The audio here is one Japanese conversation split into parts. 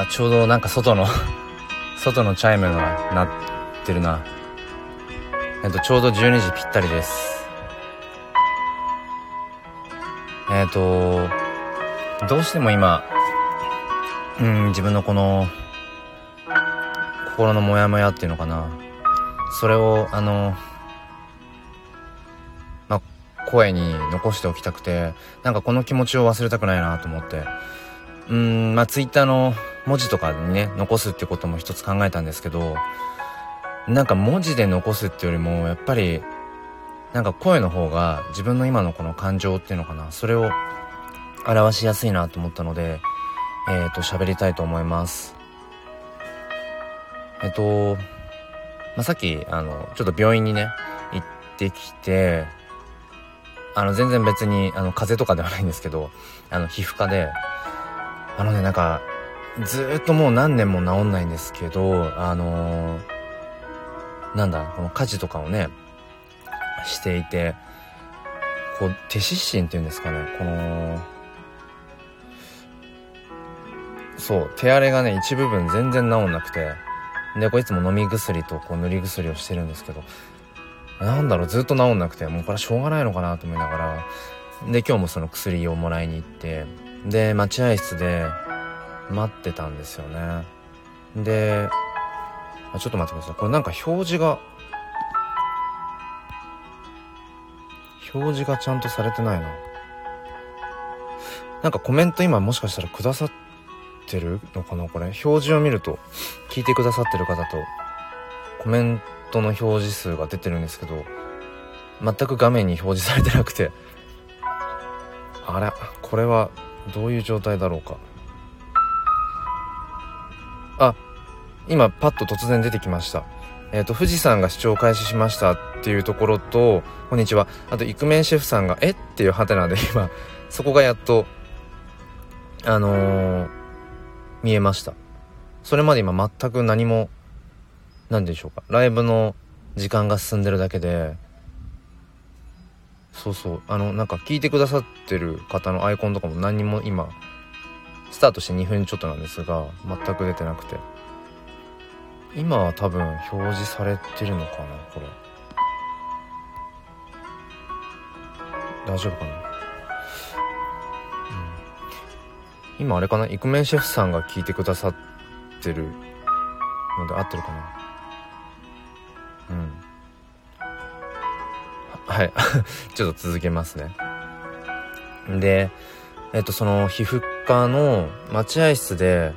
あちょうどなんか外の 外のチャイムが鳴ってるな。えっとちょうど12時ぴったりです。えっとどうしても今うん自分のこの心のモヤモヤっていうのかな。それをあのまあ声に残しておきたくてなんかこの気持ちを忘れたくないなと思って。うんまあツイッターの文字とかにね残すってことも一つ考えたんですけどなんか文字で残すってよりもやっぱりなんか声の方が自分の今のこの感情っていうのかなそれを表しやすいなと思ったのでえっ、ー、と喋りたいと思います。えっ、とまあ、さっきあのちょっと病院にね行ってきてあの全然別にあの風邪とかではないんですけどあの皮膚科であのねなんかずっともう何年も治んないんですけど、あのー、なんだ、この家事とかをね、していて、こう、手湿疹っていうんですかね、この、そう、手荒れがね、一部分全然治んなくて、で、こいつも飲み薬とこう塗り薬をしてるんですけど、なんだろう、ずっと治んなくて、もうこれはしょうがないのかなと思いながら、で、今日もその薬をもらいに行って、で、待合室で、待ってたんですよね。でちょっと待ってください。これなんか表示が表示がちゃんとされてないな。なんかコメント今もしかしたらくださってるのかなこれ。表示を見ると聞いてくださってる方とコメントの表示数が出てるんですけど全く画面に表示されてなくて。あらこれはどういう状態だろうか。あ今パッと突然出てきました。えっ、ー、と富士山が視聴開始しましたっていうところとこんにちは。あとイクメンシェフさんがえ？っていうハテナで今そこがやっとあのー、見えました。それまで今全く何も何でしょうか。ライブの時間が進んでるだけでそうそう。あのなんか聞いてくださってる方のアイコンとかも何も今スタートして2分ちょっとなんですが全く出てなくて。今は多分表示されてるのかなこれ。大丈夫かな、うん、今あれかな？イクメンシェフさんが聞いてくださってるので合ってるかな？うん。はい。ちょっと続けますね。でえっと、その皮膚科の待合室で、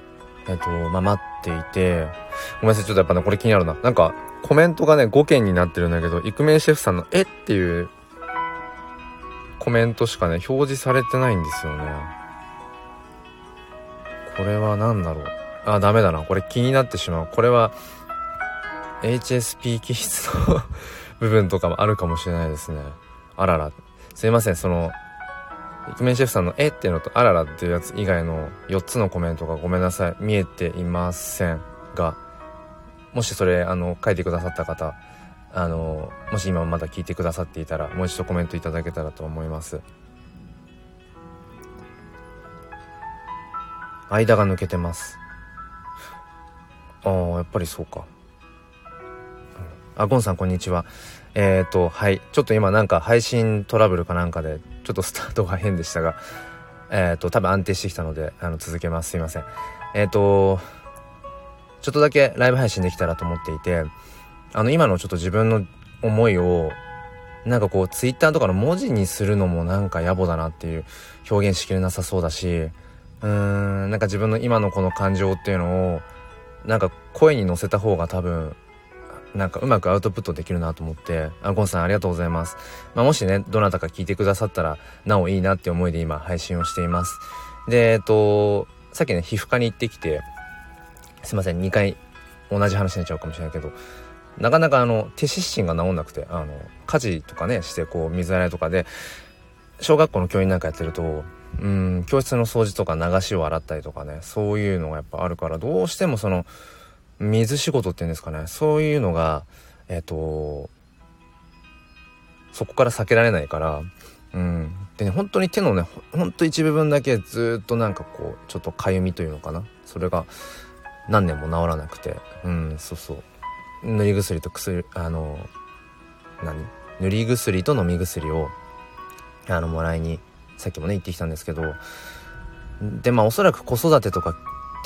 えっと、まあ、待っていて、ごめんなさい、ちょっとやっぱね、これ気になるな。なんか、コメントがね、5件になってるんだけど、イクメンシェフさんの、えっていうコメントしかね、表示されてないんですよね。これは何だろう。あ、ダメだな。これ気になってしまう。これは、HSP 気質の 部分とかもあるかもしれないですね。あらら。すいません、その、イクメンシェフさんの「え」っていうのと「あらら」っていうやつ以外の4つのコメントがごめんなさい見えていませんがもしそれあの書いてくださった方あのもし今まだ聞いてくださっていたらもう一度コメントいただけたらと思います。間が抜けてます。ああやっぱりそうか。あゴンさんこんにちは。えっ、ー、とはいちょっと今なんか配信トラブルかなんかでちょっとスタートが変でしたが、えっ、ー、と、多分安定してきたので、あの、続けます。すいません。えっ、ー、と、ちょっとだけライブ配信できたらと思っていて、あの、今のちょっと自分の思いを、なんかこう、ツイッターとかの文字にするのもなんか野暮だなっていう表現しきれなさそうだし、うーん、なんか自分の今のこの感情っていうのを、なんか声に乗せた方が多分なんかうまくアウトプットできるなと思って、あ、ゴンさんありがとうございます。まあ、もしね、どなたか聞いてくださったら、なおいいなって思いで今配信をしています。で、えっと、さっきね、皮膚科に行ってきて、すいません、2回同じ話になっちゃうかもしれないけど、なかなかあの、手湿疹が治んなくて、あの、家事とかね、してこう、水洗いとかで、小学校の教員なんかやってると、うん、教室の掃除とか流しを洗ったりとかね、そういうのがやっぱあるから、どうしてもその、水仕事っていうんですかね。そういうのがえっ、ー、とそこから避けられないからうん。でね本当に手のねほんと一部分だけずっとなんかこうちょっとかゆみというのかな。それが何年も治らなくて。うんそうそう。塗り薬と薬あの何？塗り薬と飲み薬をあのもらいにさっきもね行ってきたんですけど。でまあおそらく子育てとか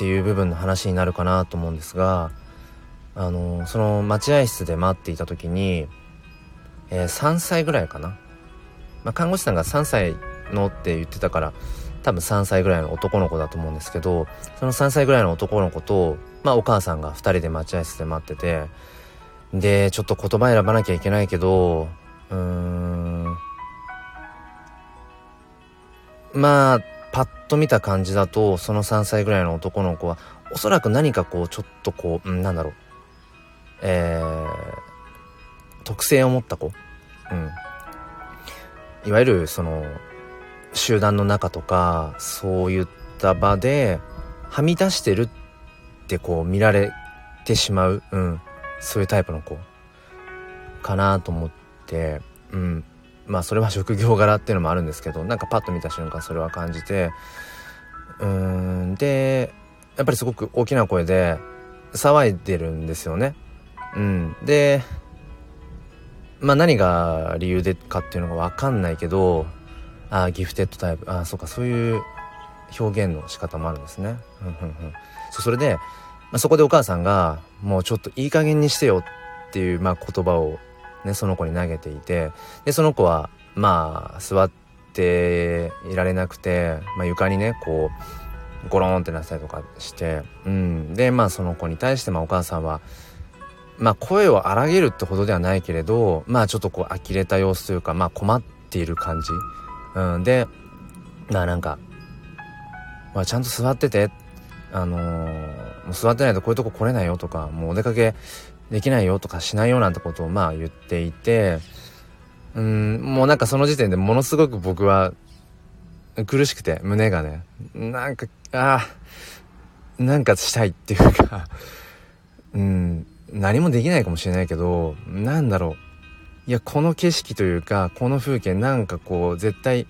っていう部分の話になるかなと思うんですがあのその待合室で待っていた時に、えー、3歳ぐらいかな、まあ、看護師さんが3歳のって言ってたから多分3歳ぐらいの男の子だと思うんですけどその3歳ぐらいの男の子と、まあ、お母さんが2人で待合室で待っててでちょっと言葉選ばなきゃいけないけどうーんまあパッと見た感じだとその3歳ぐらいの男の子はおそらく何かこうちょっとこう、うん、なんだろう。えー、特性を持った子。うん。いわゆるその集団の中とかそういった場ではみ出してるってこう見られてしまう、うん、そういうタイプの子。かなと思って、うん、まあそれは職業柄っていうのもあるんですけどなんかパッと見た瞬間それは感じてうんでやっぱりすごく大きな声で騒いでるんですよね。うん、でまあ何が理由でかっていうのが分かんないけどああギフテッドタイプああそうかそういう表現の仕方もあるんですね。そそれで、まあ、そこでお母さんがもうちょっといい加減にしてよっていう、まあ、言葉をねその子に投げていてでその子はまあ座っていられなくて、まあ、床にねこうゴロンってなったりとかして、うん、でまあその子に対してまあお母さんはまあ声を荒げるってほどではないけれどまあちょっとこう呆れた様子というかまあ困っている感じ、うん、でまあなんか、まあ、ちゃんと座っててあのー、もう座ってないとこういうとこ来れないよとかもうお出かけできないよとかしないよなんてことをまあ言っていてうんもうなんかその時点でものすごく僕は苦しくて胸がね。なんかああなんかしたいっていうか うん何もできないかもしれないけどなんだろう。いやこの景色というかこの風景なんかこう絶対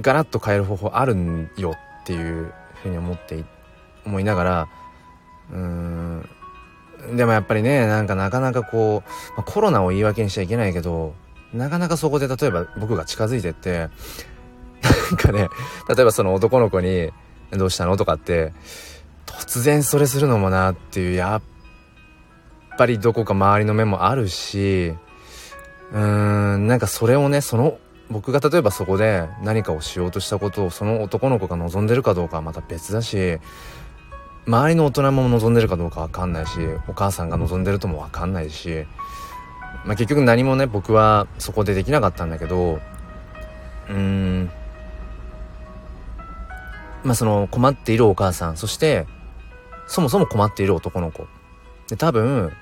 ガラッと変える方法あるんよっていうふうに思って思いながらうーんでもやっぱりねなんかなかなかこう、まあ、コロナを言い訳にしちゃいけないけどなかなかそこで例えば僕が近づいてってなんかね例えばその男の子に「どうしたの?」とかって突然それするのもなっていうやっぱりどこか周りの目もあるしうーんなんかそれをねその僕が例えばそこで何かをしようとしたことをその男の子が望んでるかどうかはまた別だし周りの大人も望んでるかどうかわかんないしお母さんが望んでるともわかんないし、まあ、結局何もね僕はそこでできなかったんだけどうんまあその困っているお母さんそしてそもそも困っている男の子。で多分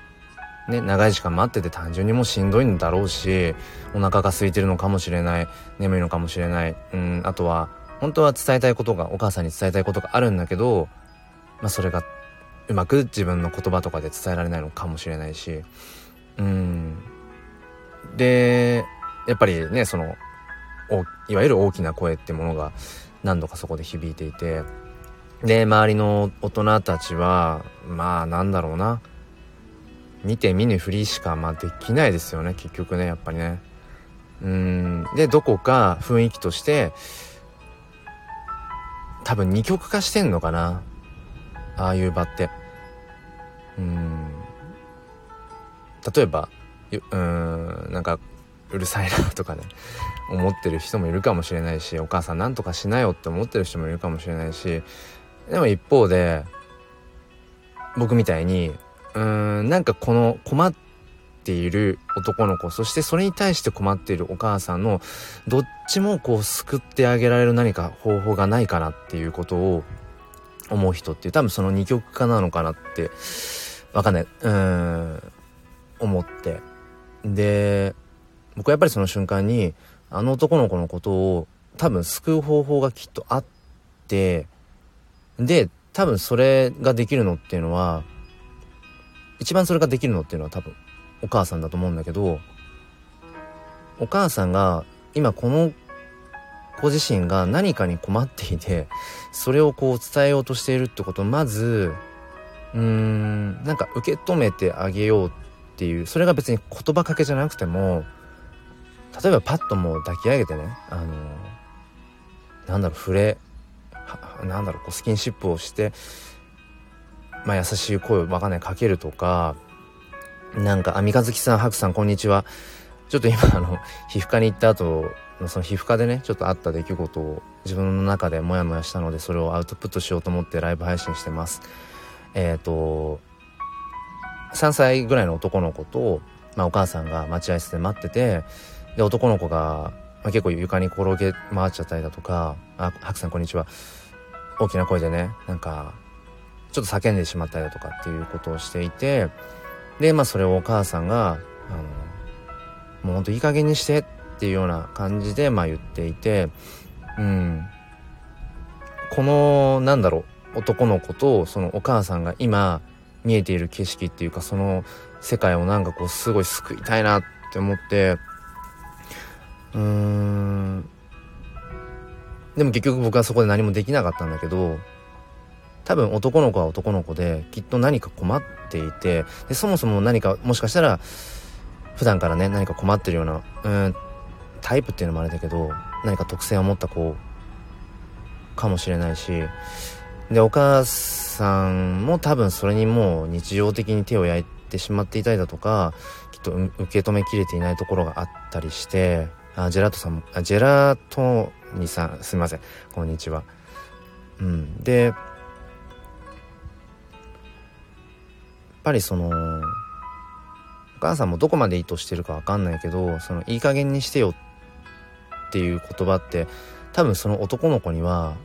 ね長い時間待ってて単純にもうしんどいんだろうしお腹が空いてるのかもしれない眠いのかもしれないうんあとは本当は伝えたいことがお母さんに伝えたいことがあるんだけどまあ、それがうまく自分の言葉とかで伝えられないのかもしれないし。うん。でやっぱりねそのいわゆる大きな声ってものが何度かそこで響いていて。で周りの大人たちはまあなんだろうな。見て見ぬふりしかまあできないですよね。結局ねやっぱりね。うん。でどこか雰囲気として多分二極化してんのかな。ああいう場って。うん。例えばうんなんかうるさいなとかね。思ってる人もいるかもしれないしお母さんなんとかしなよって思ってる人もいるかもしれないし。でも一方で僕みたいにうーんなんかこの困っている男の子そしてそれに対して困っているお母さんのどっちもこう救ってあげられる何か方法がないかなっていうことを思う人っていう多分その二極化なのかなってわかんない。うん思って。で僕はやっぱりその瞬間にあの男の子のことを多分救う方法がきっとあってで多分それができるのっていうのは一番それができるのっていうのは多分お母さんだと思うんだけどお母さんが今この子自身が何かに困っていてそれをこう伝えようとしているってことをまずうーんなんか受け止めてあげようっていうそれが別に言葉かけじゃなくても例えばパッともう抱き上げてねあのなんだろう触れなんだろうこうスキンシップをしてまあ優しい声をわかんないかけるとかなんか、あ、三日月さん、白さん、こんにちは。ちょっと今、あの、皮膚科に行った後、その皮膚科でね、ちょっとあった出来事を自分の中でモヤモヤしたので、それをアウトプットしようと思ってライブ配信してます。えっ、ー、と、3歳ぐらいの男の子と、まあ、お母さんが待合室で待ってて、で、男の子が、まあ、結構床に転げ回っちゃったりだとか、あ、白さんこんにちは。大きな声でね、なんか、ちょっと叫んでしまったりだとかっていうことをしていて、で、まあそれをお母さんが、あの、もうほんといい加減にしてってていうような感じで、まあ言っていて、うん。この、なんだろう、男の子とそのお母さんが今見えている景色っていうか、その世界をなんかこうすごい救いたいなって思って、うーん。でも結局僕はそこで何もできなかったんだけど、多分男の子は男の子できっと何か困っていてでそもそも何かもしかしたら普段からね何か困ってるようなうんタイプっていうのもあれだけど何か特性を持った子かもしれないしでお母さんも多分それにもう日常的に手を焼いてしまっていたりだとかきっと受け止めきれていないところがあったりしてあジェラートさんもあジェラートニさんすみませんこんにちは。うん、でやっぱりそのお母さんもどこまで意図してるか分かんないけどそのいい加減にしてよってていう言葉って多分その男の子には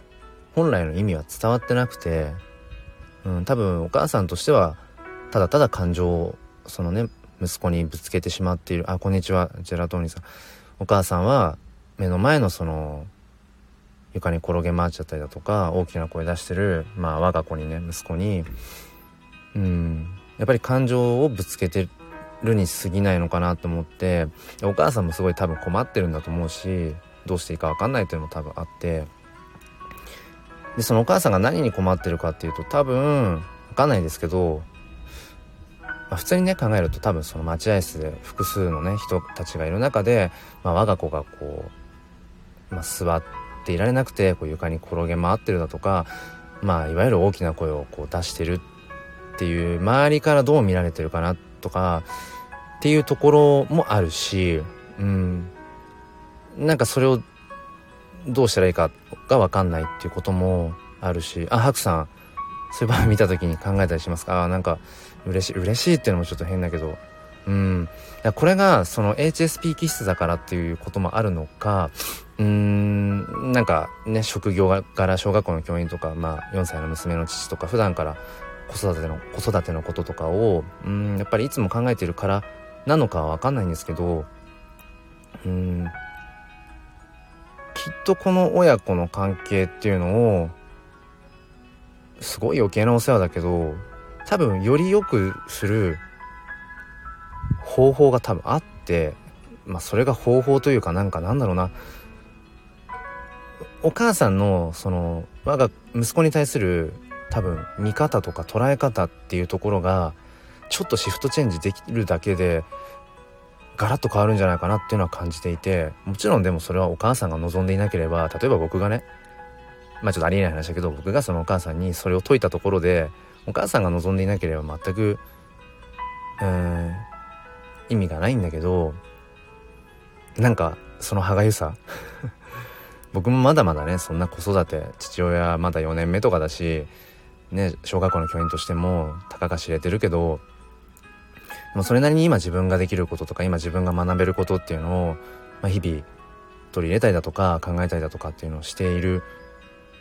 本来の意味は伝わってなくて、うん、多分お母さんとしてはただただ感情をそのね息子にぶつけてしまっている。あこんにちはジェラトーニさん。お母さんは目の前のその床に転げ回っちゃったりだとか大きな声出してるまあ我が子にね息子にうんやっぱり感情をぶつけてるに過ぎないのかなと思ってお母さんもすごい多分困ってるんだと思うしどうしていいか分かんないっていうのも多分あって。でそのお母さんが何に困ってるかっていうと多分分かんないですけど、まあ、普通にね考えると多分その待合室で複数のね人たちがいる中で、まあ、我が子がこう、まあ、座っていられなくてこう床に転げ回ってるだとかまあいわゆる大きな声をこう出してるっていう周りからどう見られてるかなってとかっていうところもあるしうん。なんかそれをどうしたらいいかが分かんないっていうこともあるしあハクさんそういう場合見た時に考えたりしますか？あなんか嬉しい嬉しいっていうのもちょっと変だけど。うん。これがその HSP 気質だからっていうこともあるのかうーん。なんかね職業柄小学校の教員とかまあ4歳の娘の父とか普段から子育ての子育てのこととかをうんやっぱりいつも考えてるからなのかは分かんないんですけどうんきっとこの親子の関係っていうのをすごい余計なお世話だけど多分より良くする方法が多分あってまあそれが方法というかなんかなんだろうな。お母さんのその我が息子に対する多分見方とか捉え方っていうところがちょっとシフトチェンジできるだけでガラッと変わるんじゃないかなっていうのは感じていてもちろんでもそれはお母さんが望んでいなければ例えば僕がねまあちょっとありえない話だけど僕がそのお母さんにそれを説いたところでお母さんが望んでいなければ全くうん意味がないんだけどなんかその歯がゆさ僕もまだまだねそんな子育て父親まだ4年目とかだしね小学校の教員としてもたかが知れてるけどでもそれなりに今自分ができることとか今自分が学べることっていうのを、まあ、日々取り入れたりだとか考えたりだとかっていうのをしている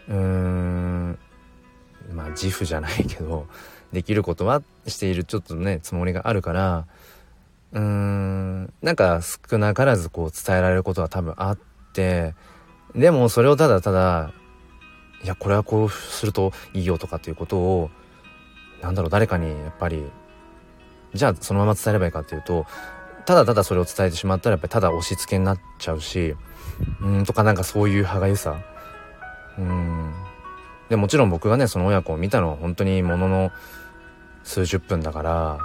うーんまあ自負じゃないけどできることはしているちょっとねつもりがあるからうーんなんか少なからずこう伝えられることは多分あってでもそれをただただいやこれはこうするといいよとかっていうことをなんだろう誰かにやっぱりじゃあそのまま伝えればいいかっていうとただただそれを伝えてしまったらやっぱりただ押し付けになっちゃうしうんとかなんかそういう歯がゆさ。うん。でもちろん僕がねその親子を見たのは本当にものの数十分だから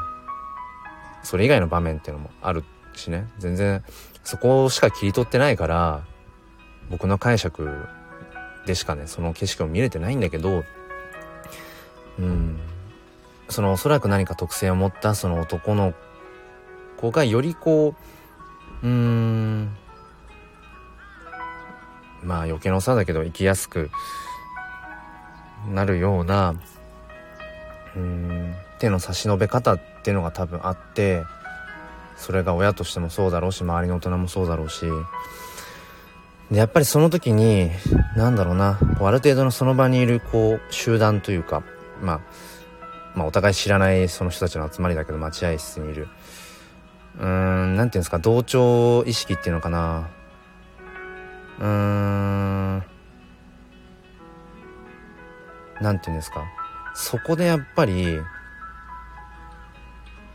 それ以外の場面っていうのもあるしね。全然そこしか切り取ってないから僕の解釈でしかねその景色を見れてないんだけどうん。そのおそらく何か特性を持ったその男の子がよりこううーん。まあ余計なお世話だけど生きやすくなるようなうん。手の差し伸べ方っていうのが多分あってそれが親としてもそうだろうし周りの大人もそうだろうしでやっぱりその時に何だろうなこうある程度のその場にいるこう集団というか、まあ、まあお互い知らないその人たちの集まりだけど待合室にいる。うーん何ていうんですか同調意識っていうのかな。うーん何て言うんですか。そこでやっぱり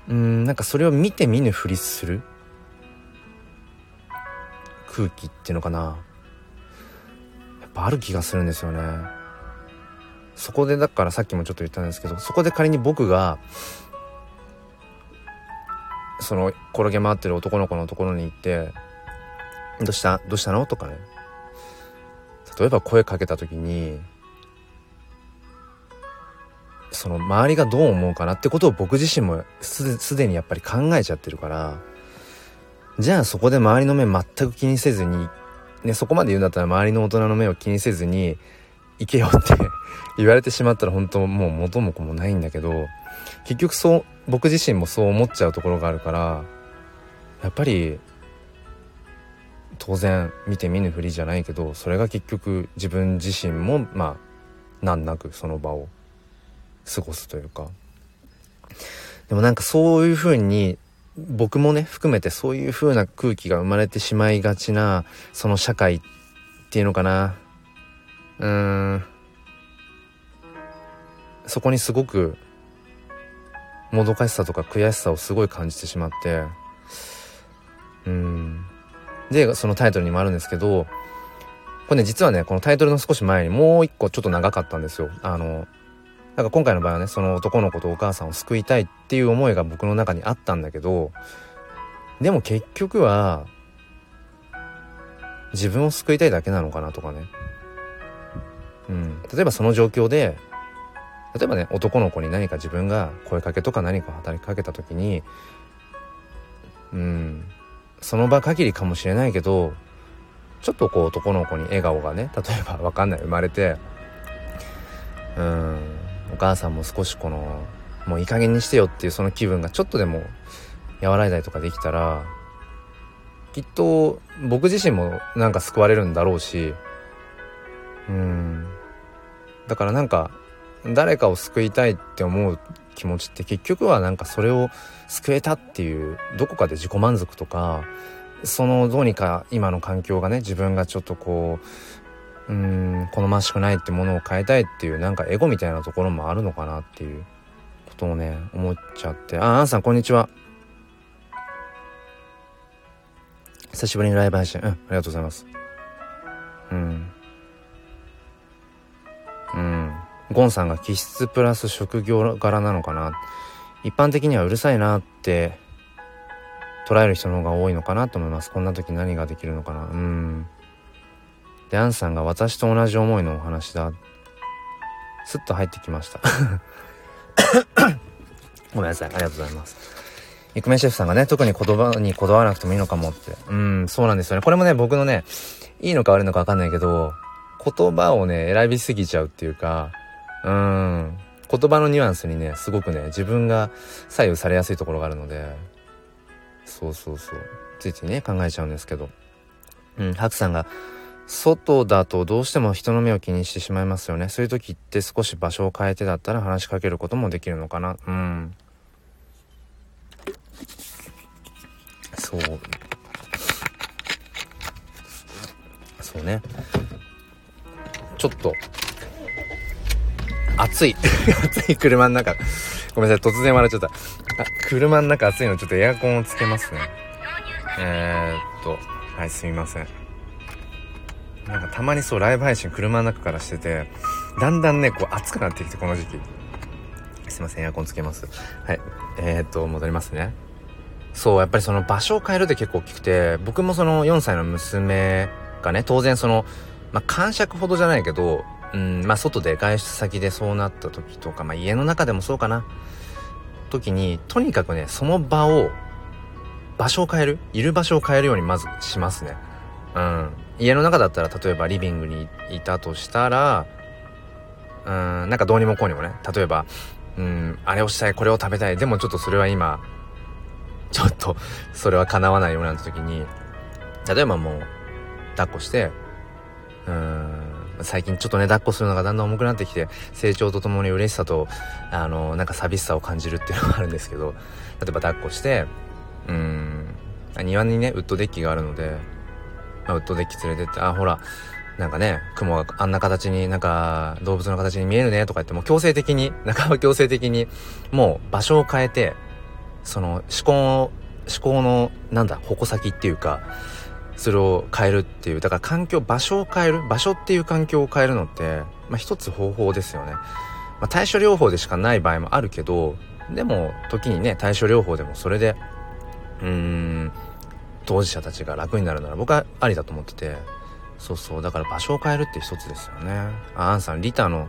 うんなんかそれを見て見ぬふりする。空気っていうのかな。やっぱある気がするんですよね。そこでだからさっきもちょっと言ったんですけどそこで仮に僕がその転げ回ってる男の子のところに行って「どうした？どうしたの?」とかね。例えば声かけた時にその周りがどう思うかなってことを僕自身もすでにやっぱり考えちゃってるからじゃあそこで周りの目全く気にせずに、ね、そこまで言うんだったら周りの大人の目を気にせずに行けよって 言われてしまったら本当もう元も子もないんだけど結局そう僕自身もそう思っちゃうところがあるからやっぱり当然見て見ぬふりじゃないけどそれが結局自分自身もまあ難なくその場を過ごすというか。でもなんかそういうふうに僕もね含めてそういう風な空気が生まれてしまいがちなその社会っていうのかな。うーん。そこにすごくもどかしさとか悔しさをすごい感じてしまって。うん。でそのタイトルにもあるんですけどこれね実はねこのタイトルの少し前にもう一個ちょっと長かったんですよ。あのなんか今回の場合はねその男の子とお母さんを救いたいっていう思いが僕の中にあったんだけどでも結局は自分を救いたいだけなのかなとかね。うん。例えばその状況で例えばね男の子に何か自分が声かけとか何か働きかけた時にうん。その場限りかもしれないけどちょっとこう男の子に笑顔がね例えば分かんない生まれてうん。お母さんも少しこのもういい加減にしてよっていうその気分がちょっとでも和らいだりとかできたらきっと僕自身もなんか救われるんだろうしうん。だからなんか誰かを救いたいって思う気持ちって結局はなんかそれを救えたっていうどこかで自己満足とかそのどうにか今の環境がね自分がちょっとこううーん好ましくないってものを変えたいっていうなんかエゴみたいなところもあるのかなっていうことをね思っちゃって。ああんさんこんにちは。久しぶりにライブ配信。うんありがとうございます。うん。うん。ゴンさんが気質プラス職業柄なのかな。一般的にはうるさいなって捉える人の方が多いのかなと思います。こんな時何ができるのかな。うん。でアンさんが私と同じ思いのお話だ。スッと入ってきました。ごめんなさいありがとうございます。イクメンシェフさんがね特に言葉にこだわらなくてもいいのかもって。うんそうなんですよね。これもね僕のねいいのか悪いのか分かんないけど言葉をね選びすぎちゃうっていうかうん。言葉のニュアンスにねすごくね自分が左右されやすいところがあるのでそうそうそう。ついついね考えちゃうんですけど。うんハクさんが外だとどうしても人の目を気にしてしまいますよね。そういう時って少し場所を変えてだったら話しかけることもできるのかな。うん。そう。そうね。ちょっと暑い。暑い車の中。ごめんなさい。突然笑っちゃった。あ車の中暑いのちょっとエアコンをつけますね。えー、っと、はい、すみません。なんかたまにそう、ライブ配信車の中からしてて、だんだんね、こう暑くなってきて、この時期。すいません、エアコンつけます。はい。えー、っと、戻りますね。そう、やっぱりその場所を変えるって結構大きくて、僕もその4歳の娘がね、当然その、まあ、感触ほどじゃないけど、うん、まあ、外で外出先でそうなった時とか、まあ、家の中でもそうかな。時に、とにかくね、その場を、場所を変える？いる場所を変えるようにまずしますね。うん。家の中だったら、例えばリビングにいたとしたら、うん、なんかどうにもこうにもね、例えば、うん、あれをしたい、これを食べたい、でもちょっとそれは今、ちょっと、それは叶わないような時に、例えばもう、抱っこして、うん、最近ちょっとね、抱っこするのがだんだん重くなってきて、成長とともに嬉しさと、あの、なんか寂しさを感じるっていうのがあるんですけど、例えば抱っこして、うん、庭にね、ウッドデッキがあるので、ウッドデッキ連れてって、あ、ほら、なんかね、雲があんな形になんか動物の形に見えるねとか言ってもう強制的に、半ば強制的にもう場所を変えて、その思考、思考のなんだ、矛先っていうか、それを変えるっていう、だから環境、場所を変える、場所っていう環境を変えるのって、まあ一つ方法ですよね。まあ対処療法でしかない場合もあるけど、でも時にね、対処療法でもそれで、うーん、当事者たちが楽になるなら僕はありだと思ってて、そうそう。だから場所を変えるって一つですよね。あ、アンさん、リタの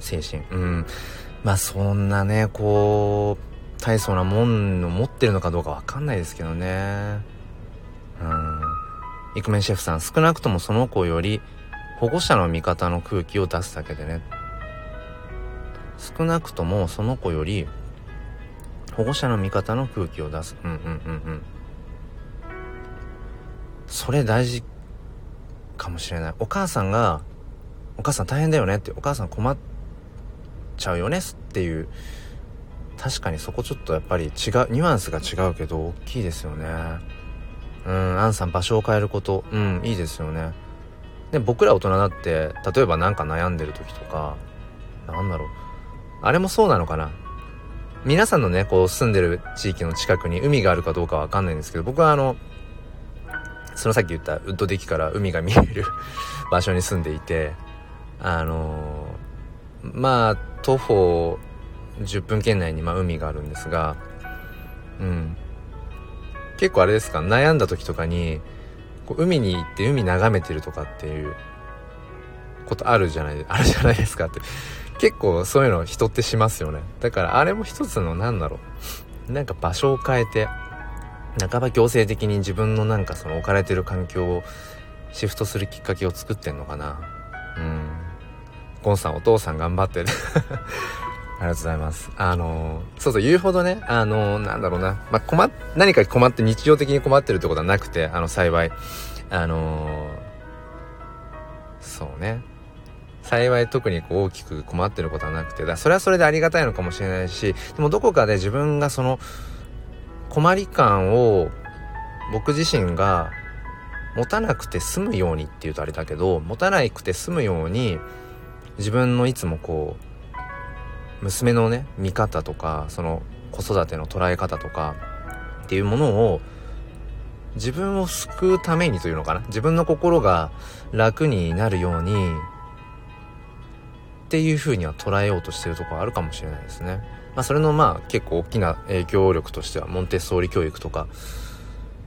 精神。うん。まあそんなね、こう、大層なもんを持ってるのかどうかわかんないですけどね。うん。イクメンシェフさん、少なくともその子より保護者の味方の空気を出すだけでね。少なくともその子より保護者の味方の空気を出す。うんうんうんうん。それ大事かもしれない。お母さんが、お母さん大変だよねって、お母さん困っちゃうよねっていう、確かにそこちょっとやっぱり違う、ニュアンスが違うけど、大きいですよね。うん、アンさん場所を変えること、うん、いいですよね。で、僕ら大人だって、例えば何か悩んでる時とか、なんだろう。あれもそうなのかな皆さんのね、こう住んでる地域の近くに海があるかどうかわかんないんですけど、僕はあの、そのさっき言ったウッドデッキから海が見える 場所に住んでいて、あのー、まあ、徒歩10分圏内にまあ海があるんですが、うん。結構あれですか、悩んだ時とかに、こう海に行って海眺めてるとかっていうことあるじゃない、あるじゃないですかって。結構そういうの人ってしますよね。だからあれも一つのなんだろう。なんか場所を変えて、半ば強制的に自分のなんかその置かれてる環境をシフトするきっかけを作ってんのかな。うん。ゴンさんお父さん頑張ってる ありがとうございます。あのそうそう言うほどね、あのなんだろうな、まあ、困っ、何か困って日常的に困ってるってことはなくて、あの幸い。あのそうね。幸い特にこう大きく困ってることはなくて、だそれはそれでありがたいのかもしれないし、でもどこかで自分がその、困り感を僕自身が持たなくて済むようにっていうとあれだけど持たなくて済むように自分のいつもこう娘のね見方とかその子育ての捉え方とかっていうものを自分を救うためにというのかな？自分の心が楽になるようにっていうふうには捉えようとしてるところあるかもしれないですね。まあそれのまあ結構大きな影響力としてはモンテッソーリ教育とか、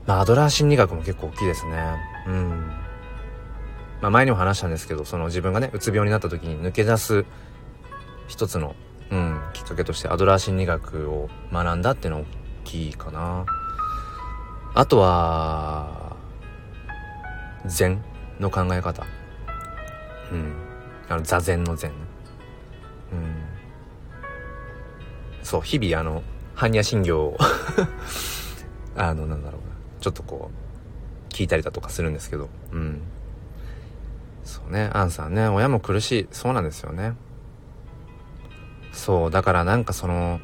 まあアドラー心理学も結構大きいですね。うん。まあ前にも話したんですけど、その自分がね、うつ病になった時に抜け出す一つの、うん、きっかけとしてアドラー心理学を学んだっていうの大きいかな。あとは、禅の考え方。うん。あの、座禅の禅。うん。そう、日々あの、般若心経を あの、なんだろうな、ちょっとこう、聞いたりだとかするんですけど、うん。そうね、アンさんね、親も苦しい。そうなんですよね。そう、だからなんかその、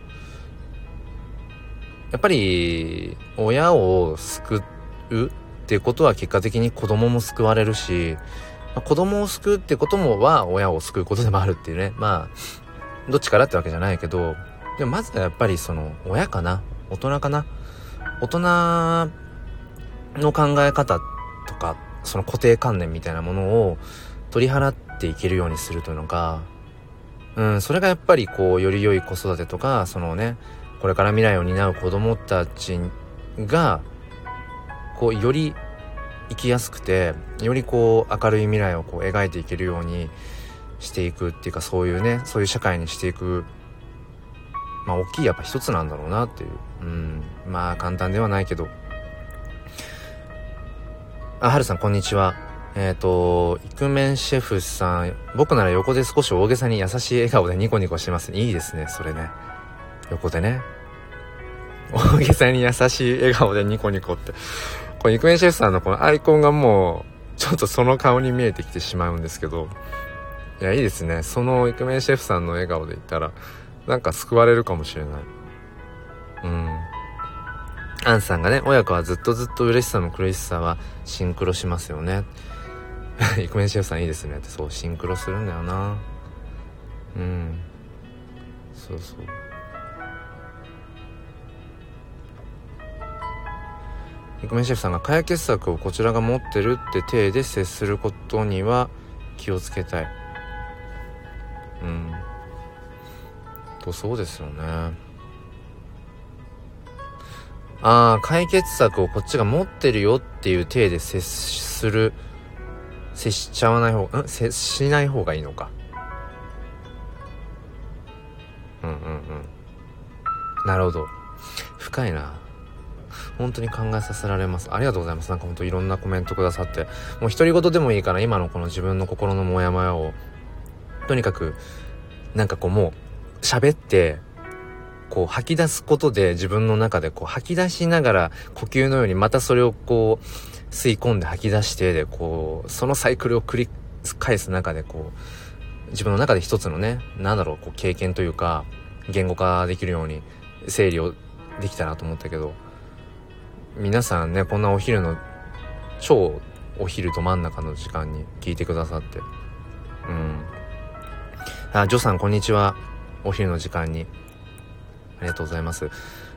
やっぱり、親を救うっていうことは結果的に子供も救われるし、まあ、子供を救うってこともは親を救うことでもあるっていうね。まあ、どっちからってわけじゃないけど、でもまずはやっぱりその親かな？大人かな？大人の考え方とか、その固定観念みたいなものを取り払っていけるようにするというのが、うん、それがやっぱりこう、より良い子育てとか、そのね、これから未来を担う子供たちが、こう、より生きやすくて、よりこう、明るい未来をこう、描いていけるようにしていくっていうか、そういうね、そういう社会にしていく、まあ、大きいやっぱ一つなんだろうなっていう。うん、まあ、簡単ではないけど。あ、はるさん、こんにちは。えっ、ー、と、イクメンシェフさん、僕なら横で少し大げさに優しい笑顔でニコニコしてます。いいですね、それね。横でね。大げさに優しい笑顔でニコニコって。これイクメンシェフさんのこのアイコンがもう、ちょっとその顔に見えてきてしまうんですけど、いや、いいですね。そのイクメンシェフさんの笑顔で言ったら、なんか救われるかもしれない。うん。アンさんがね、親子はずっとずっと嬉しさも苦しさはシンクロしますよね。イクメンシェフさんいいですねって、そう、シンクロするんだよな。うん。そうそう。イクメンシェフさんが解決策をこちらが持ってるって体で接することには気をつけたい。うん。とそうですよね。ああ、解決策をこっちが持ってるよっていう体で接する、接しちゃわない方、ん？接しない方がいいのか。うんうんうん。なるほど。深いな。本当に考えさせられます。ありがとうございます。なんかほんといろんなコメントくださって。もう独り言でもいいから今のこの自分の心のモヤモヤを、とにかく、なんかこうもう、喋って、こう吐き出すことで自分の中でこう吐き出しながら呼吸のようにまたそれをこう吸い込んで吐き出してでこうそのサイクルを繰り返す中でこう自分の中で一つのねなんだろうこう経験というか言語化できるように整理をできたなと思ったけど皆さんねこんなお昼の超お昼ど真ん中の時間に聞いてくださって。うん。あジョさんこんにちは。お昼の時間にありがとうございます。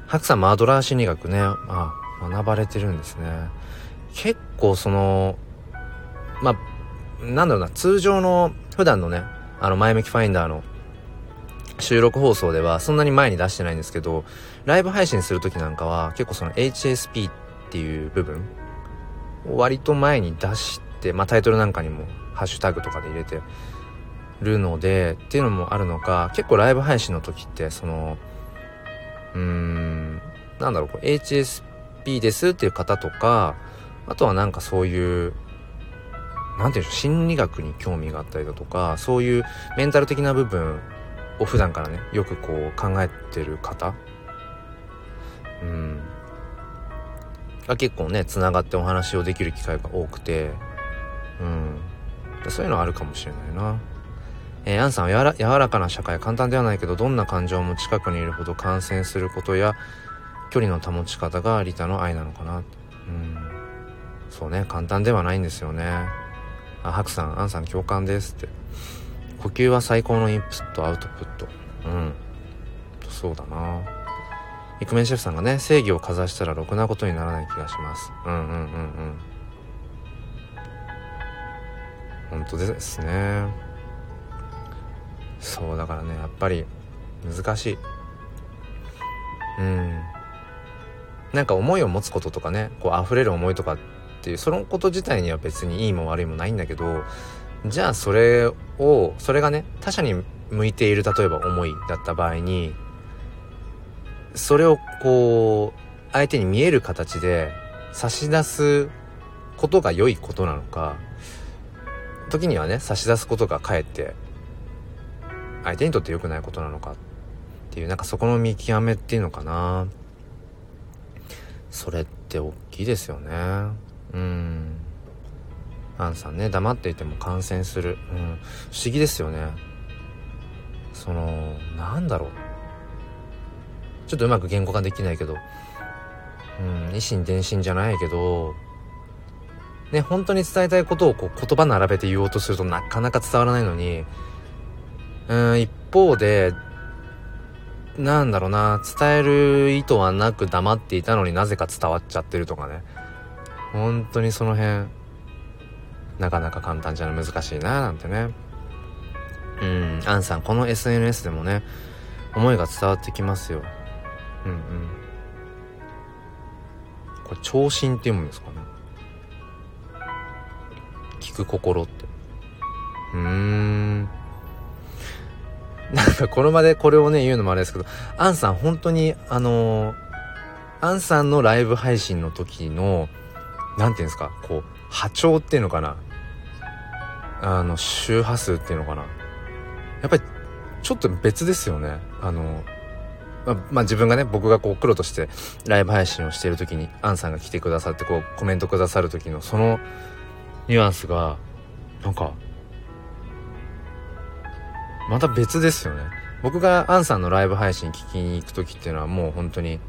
白さんもアドラー心理学ね、あ、学ばれてるんですね。結構その、まあ、なんだろうな、通常の、普段のね、あの、前向きファインダーの収録放送ではそんなに前に出してないんですけど、ライブ配信する時なんかは結構その HSP っていう部分を割と前に出して、まあタイトルなんかにもハッシュタグとかで入れてるので、っていうのもあるのか、結構ライブ配信の時ってその、うーん、なんだろう、こう HSP ですっていう方とか、あとはなんかそういう、なんていうんでしょう、心理学に興味があったりだとか、そういうメンタル的な部分を普段からね、よくこう考えてる方、うん、が結構ね、繋がってお話をできる機会が多くて、うん、そういうのあるかもしれないな。えー、アンさんはやら柔らかな社会簡単ではないけどどんな感情も近くにいるほど感染することや距離の保ち方がリタの愛なのかな。うん。そうね。簡単ではないんですよね。あハクさん。アンさん共感ですって。呼吸は最高のインプットアウトプット。うん。そうだな。イクメンシェフさんがね正義をかざしたらろくなことにならない気がします。うんうんうんうん。本当ですね。そうだからねやっぱり難しい。うん。なんか思いを持つこととかねこう溢れる思いとかっていうそのこと自体には別にいいも悪いもないんだけどじゃあそれをそれがね他者に向いている例えば思いだった場合にそれをこう相手に見える形で差し出すことが良いことなのか時にはね差し出すことがかえって相手にとって良くないことなのかっていうなんかそこの見極めっていうのかな。それって大きいですよね。うん。アンさんね黙っていても感染する。うん。不思議ですよね。そのなんだろう。ちょっとうまく言語化できないけど。うん、維心伝心じゃないけど、ね、本当に伝えたいことをこう言葉並べて言おうとするとなかなか伝わらないのに、うん一方でなんだろうな伝える意図はなく黙っていたのになぜか伝わっちゃってるとかね。本当にその辺なかなか簡単じゃない難しいななんてね。うんアンさんこの SNS でもね思いが伝わってきますよ。うんうん。これ聴診って読むんですかね。聞く心って。うーん。なんかこの場でこれをね言うのもあれですけどアンさん本当にあのー、アンさんのライブ配信の時の何て言うんですかこう波長っていうのかなあの周波数っていうのかな。やっぱりちょっと別ですよね。あのままあ、自分がね僕がこう黒としてライブ配信をしている時にアンさんが来てくださってこうコメントくださる時のそのニュアンスがなんかまた別ですよね。僕がアンさんのライブ配信聞きに行く時っていうのはもう本当に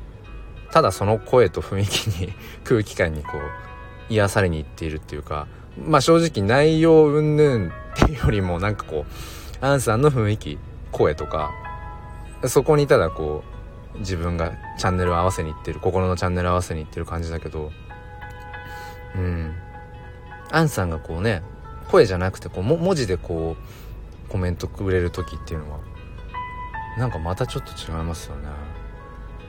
ただその声と雰囲気に空気感にこう癒されに行っているっていうかまあ正直内容云々っていうよりもなんかこうアンさんの雰囲気声とかそこにただこう自分がチャンネルを合わせにいってる心のチャンネル合わせにいってる感じだけどうん。アンさんがこうね声じゃなくてこう文字でこうコメントくれる時っていうのはなんかまたちょっと違いますよね。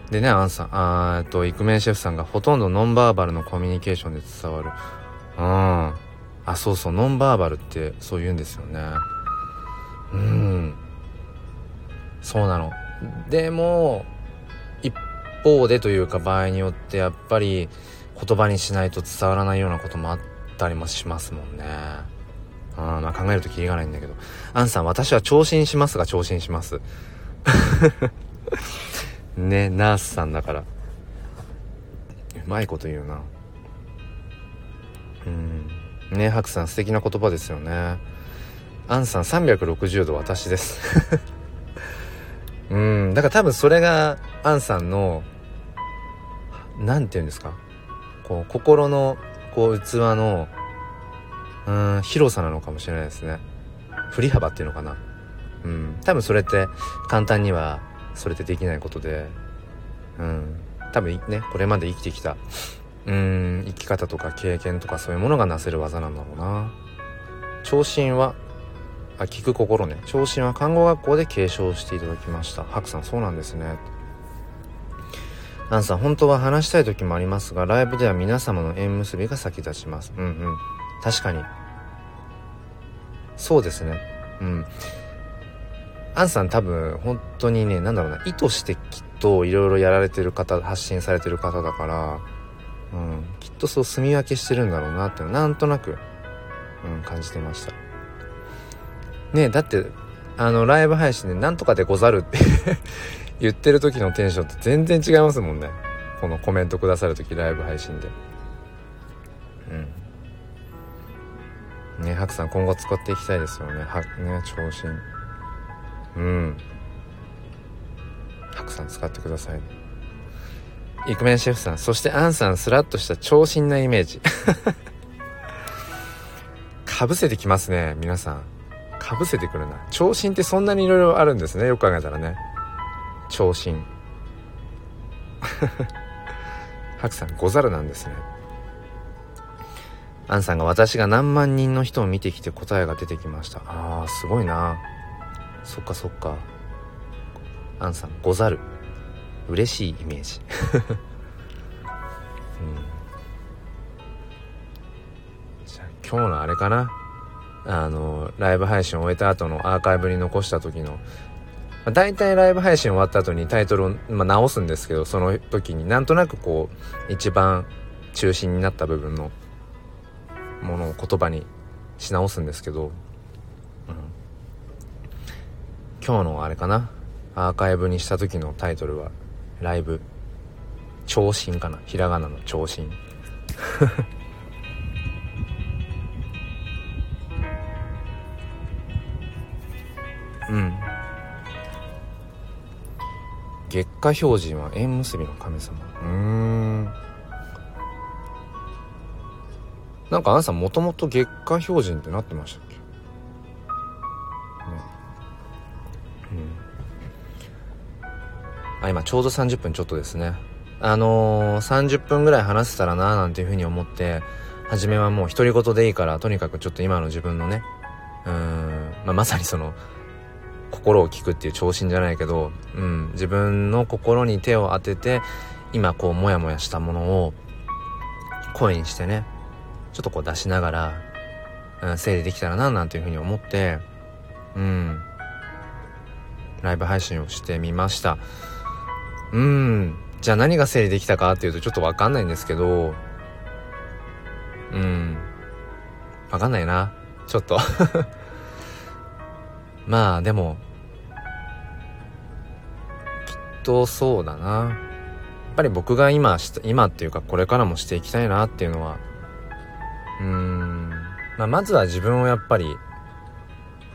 でねアンさんあーとイクメンシェフさんがほとんどノンバーバルのコミュニケーションで伝わる。うん。あそうそうノンバーバルってそう言うんですよね。うん。そうなの。でも一方でというか場合によってやっぱり言葉にしないと伝わらないようなこともあったりもしますもんね。うんまあ考えるとキリがないんだけど。アンさん私は聴診しますが聴診します。ねナースさんだから。うまいこと言うな。うん。ねハクさん素敵な言葉ですよね。アンさん360度私です。うんだから多分それがアンさんの何て言うんですか？こう心のこう器のうん広さなのかもしれないですね。振り幅っていうのかな。うん。多分それって簡単にはそれってできないことで。うん。多分ねこれまで生きてきたうん生き方とか経験とかそういうものがなせる技なんだろうな。聴診はあ聞く心ね。聴診は看護学校で継承していただきました。ハクさんそうなんですね。アンさん本当は話したい時もありますがライブでは皆様の縁結びが先立ちます。うんうん。確かに。そうですね。うん。アンさん多分本当にねなんだろうな意図してきっといろいろやられてる方発信されてる方だからうん、きっとそう住み分けしてるんだろうなってなんとなく、うん、感じてました。ねだってあのライブ配信で「なんとかでござる」って 言ってる時のテンションと全然違いますもんね。このコメントくださる時ライブ配信で。うん。ねハクさん今後使っていきたいですよね。はね長身うん。ハクさん使ってください。イクメンシェフさんそしてアンさんスラッとした長身なイメージ。かぶせてきますね皆さん。かぶせてくるな。長身ってそんなにいろいろあるんですねよく考えたらね。長身ハクさんござるなんですね。アンさんが私が何万人の人を見てきて答えが出てきました。あーすごいな。そっかそっか。アンさんござる。嬉しいイメージ、うん、じゃあ今日のあれかな。あのライブ配信を終えた後のアーカイブに残した時の、まあ、大体ライブ配信終わった後にタイトルを、まあ、直すんですけどその時になんとなくこう一番中心になった部分のものを言葉にし直すんですけど、うん、今日のあれかな？アーカイブにした時のタイトルはライブ。長身かな？ひらがなの長身。うん。月下標準は縁結びの神様。うーん。なんかあんさんもともと月下標準ってなってましたっけ？うん。あ今ちょうど30分ちょっとですね。あのー、30分ぐらい話せたらなーなんていうふうに思って初めはもう独り言でいいからとにかくちょっと今の自分のねうん、まあ、まさにその心を聞くっていう調子じゃないけど、うん、自分の心に手を当てて今こうモヤモヤしたものを声にしてねちょっとこう出しながら、うん、整理できたらななんていうふうに思ってうん。ライブ配信をしてみました。うん。じゃあ何が整理できたかっていうとちょっとわかんないんですけどうん。わかんないな。ちょっと。まあでもきっとそうだな。やっぱり僕が今今っていうかこれからもしていきたいなっていうのはうーん、まあ、まずは自分をやっぱり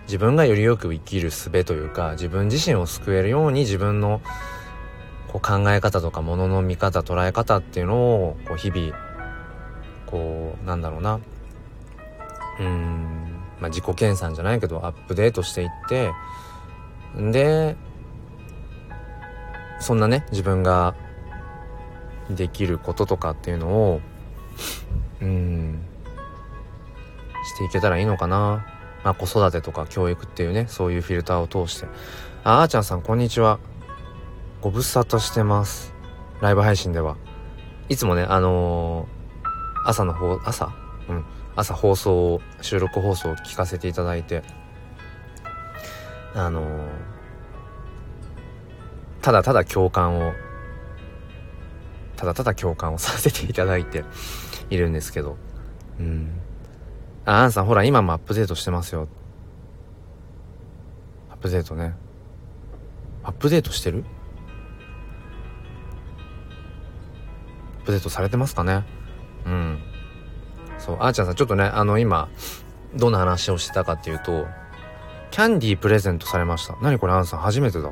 自分がよりよく生きる術というか自分自身を救えるように自分のこう考え方とかものの見方捉え方っていうのをこう日々こうなんだろうな。うーん。まあ、自己研鑽じゃないけどアップデートしていってでそんなね自分ができることとかっていうのをうん。していけたらいいのかな。まあ子育てとか教育っていうね、そういうフィルターを通して。あ、あーちゃんさんこんにちは。ご無沙汰してます。ライブ配信では。いつもね、あのー、朝の方、朝？うん。朝放送を収録放送を聞かせていただいて、あのー、ただただ共感を、ただただ共感をさせていただいているんですけど、うん。あ、アンさんほら今もアップデートしてますよ。アップデートね。アップデートしてる？アップデートされてますかね？うん。そう、あーちゃんさん、ちょっとね、あの、今、どんな話をしてたかっていうと、キャンディープレゼントされました。何これ、アンさん、初めてだ。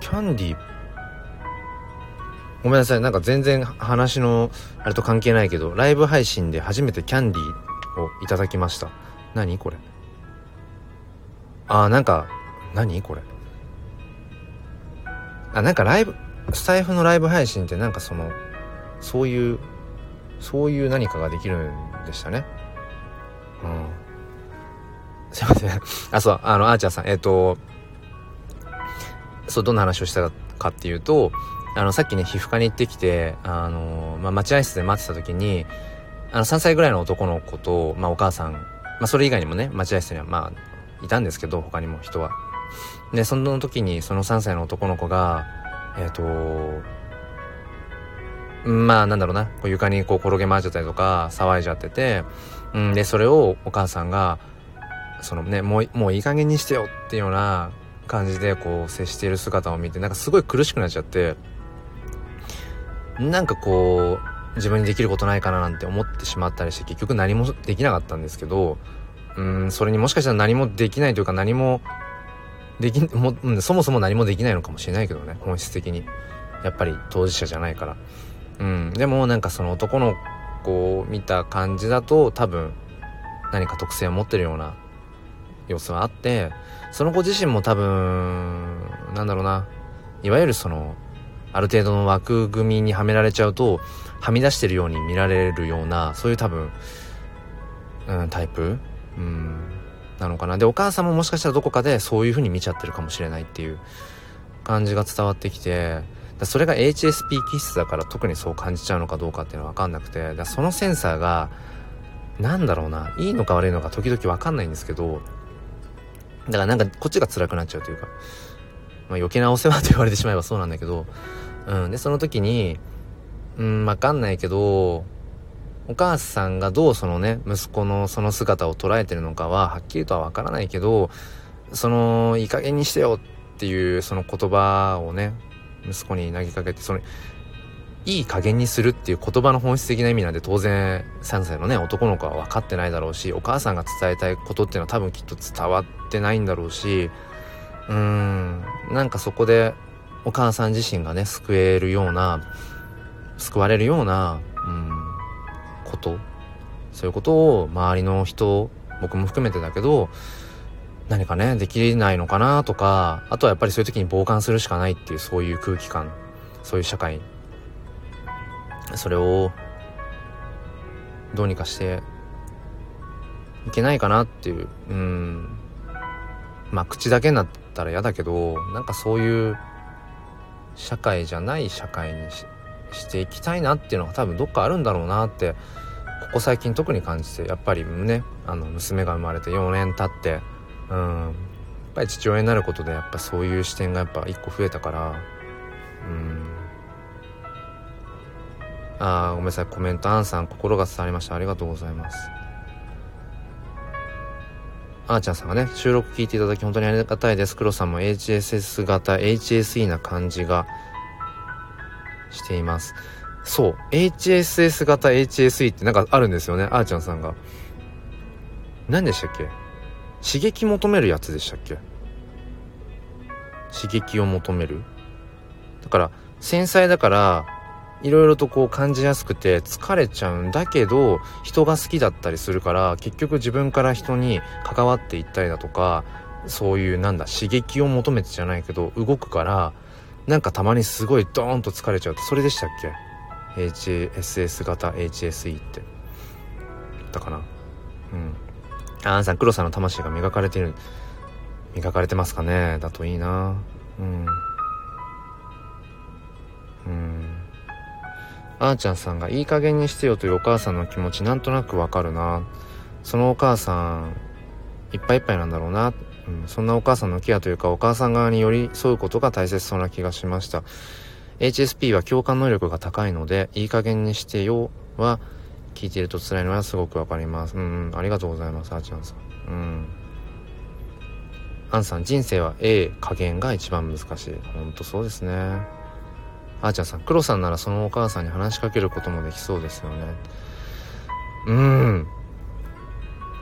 キャンディー、ごめんなさい、なんか全然話の、あれと関係ないけど、ライブ配信で初めてキャンディーをいただきました。何これ？あー、なんか、何これ？あ、なんかライブ、スタイフのライブ配信ってなんかその、そういうそういう何かができるんでしたね。うん。すいません。あ、そう、あの、あーちゃんさん、えっ、ー、と、そう、どんな話をしたかっていうと、あの、さっきね、皮膚科に行ってきて、あの、まあ、待合室で待ってた時に、あの、3歳ぐらいの男の子と、まあ、お母さん、まあ、それ以外にもね、待合室には、まあ、いたんですけど、他にも人は。で、その時に、その3歳の男の子が、えっ、ー、と、まあなんだろうな、こう床にこう転げ回っちゃったりとか騒いじゃってて、うん、で、それをお母さんが、そのね、もう、もういい加減にしてよっていうような感じでこう接している姿を見て、なんかすごい苦しくなっちゃって、なんかこう、自分にできることないかななんて思ってしまったりして結局何もできなかったんですけど、うん、それにもしかしたら何もできないというか何もできも、うん、そもそも何もできないのかもしれないけどね、本質的に。やっぱり当事者じゃないから。うん、でもなんかその男の子を見た感じだと多分何か特性を持ってるような様子はあってその子自身も多分なんだろうないわゆるそのある程度の枠組みにはめられちゃうとはみ出してるように見られるようなそういう多分、うん、タイプ、うん、なのかな。でお母さんももしかしたらどこかでそういう風に見ちゃってるかもしれないっていう感じが伝わってきてそれが HSP 気質だから特にそう感じちゃうのかどうかっていうのは分かんなくてそのセンサーがなんだろうないいのか悪いのか時々分かんないんですけどだからなんかこっちが辛くなっちゃうというか、まあ、余計なお世話と言われてしまえばそうなんだけど、うん、でその時にうん分かんないけどお母さんがどうそのね息子のその姿を捉えてるのかははっきりとは分からないけどそのいい加減にしてよっていうその言葉をね息子に投げかけてそのいい加減にするっていう言葉の本質的な意味なんで当然3歳のね男の子は分かってないだろうしお母さんが伝えたいことっていうのは多分きっと伝わってないんだろうしうん。なんかそこでお母さん自身がね救えるような救われるようなうんこと。そういうことを周りの人僕も含めてだけど何かねできないのかなとかあとはやっぱりそういう時に傍観するしかないっていうそういう空気感。そういう社会。それをどうにかしていけないかなっていううん。まあ口だけになってたら嫌だけどなんかそういう社会じゃない社会にしていきたいなっていうのが多分どっかあるんだろうなってここ最近特に感じてやっぱりねあの娘が生まれて4年経ってうんやっぱり父親になることでやっぱそういう視点がやっぱ一個増えたからうん。ああごめんなさいコメントアンさん心が伝わりました。ありがとうございます。あーちゃんさんがね収録聞いていただき本当にありがたいです。黒さんも HSS 型 HSE な感じがしています。そう HSS 型 HSE ってなんかあるんですよねあーちゃんさんが。何でしたっけ？刺激求めるやつでしたっけ？刺激を求める？だから繊細だからいろいろとこう感じやすくて疲れちゃうんだけど人が好きだったりするから結局自分から人に関わっていったりだとかそういうなんだ刺激を求めてじゃないけど動くからなんかたまにすごいドーンと疲れちゃうってそれでしたっけ ?HSS 型 HSE って。だかな？うん。あんさん黒さんの魂が磨かれてる。磨かれてますかね？だといいな。うん。うん。あーちゃんさんがいい加減にしてよというお母さんの気持ちなんとなくわかるな。そのお母さんいっぱいいっぱいなんだろうな、うん、そんなお母さんのケアというかお母さん側に寄り添うことが大切そうな気がしました。HSP は共感能力が高いのでいい加減にしてよは聞いていると辛いのはすごくわかります。うん、ありがとうございますあーちゃんさん。うん。アンさん人生は A 加減が一番難しい。ほんとそうですね。あーちゃんさん、黒さんならそのお母さんに話しかけることもできそうですよね。うん。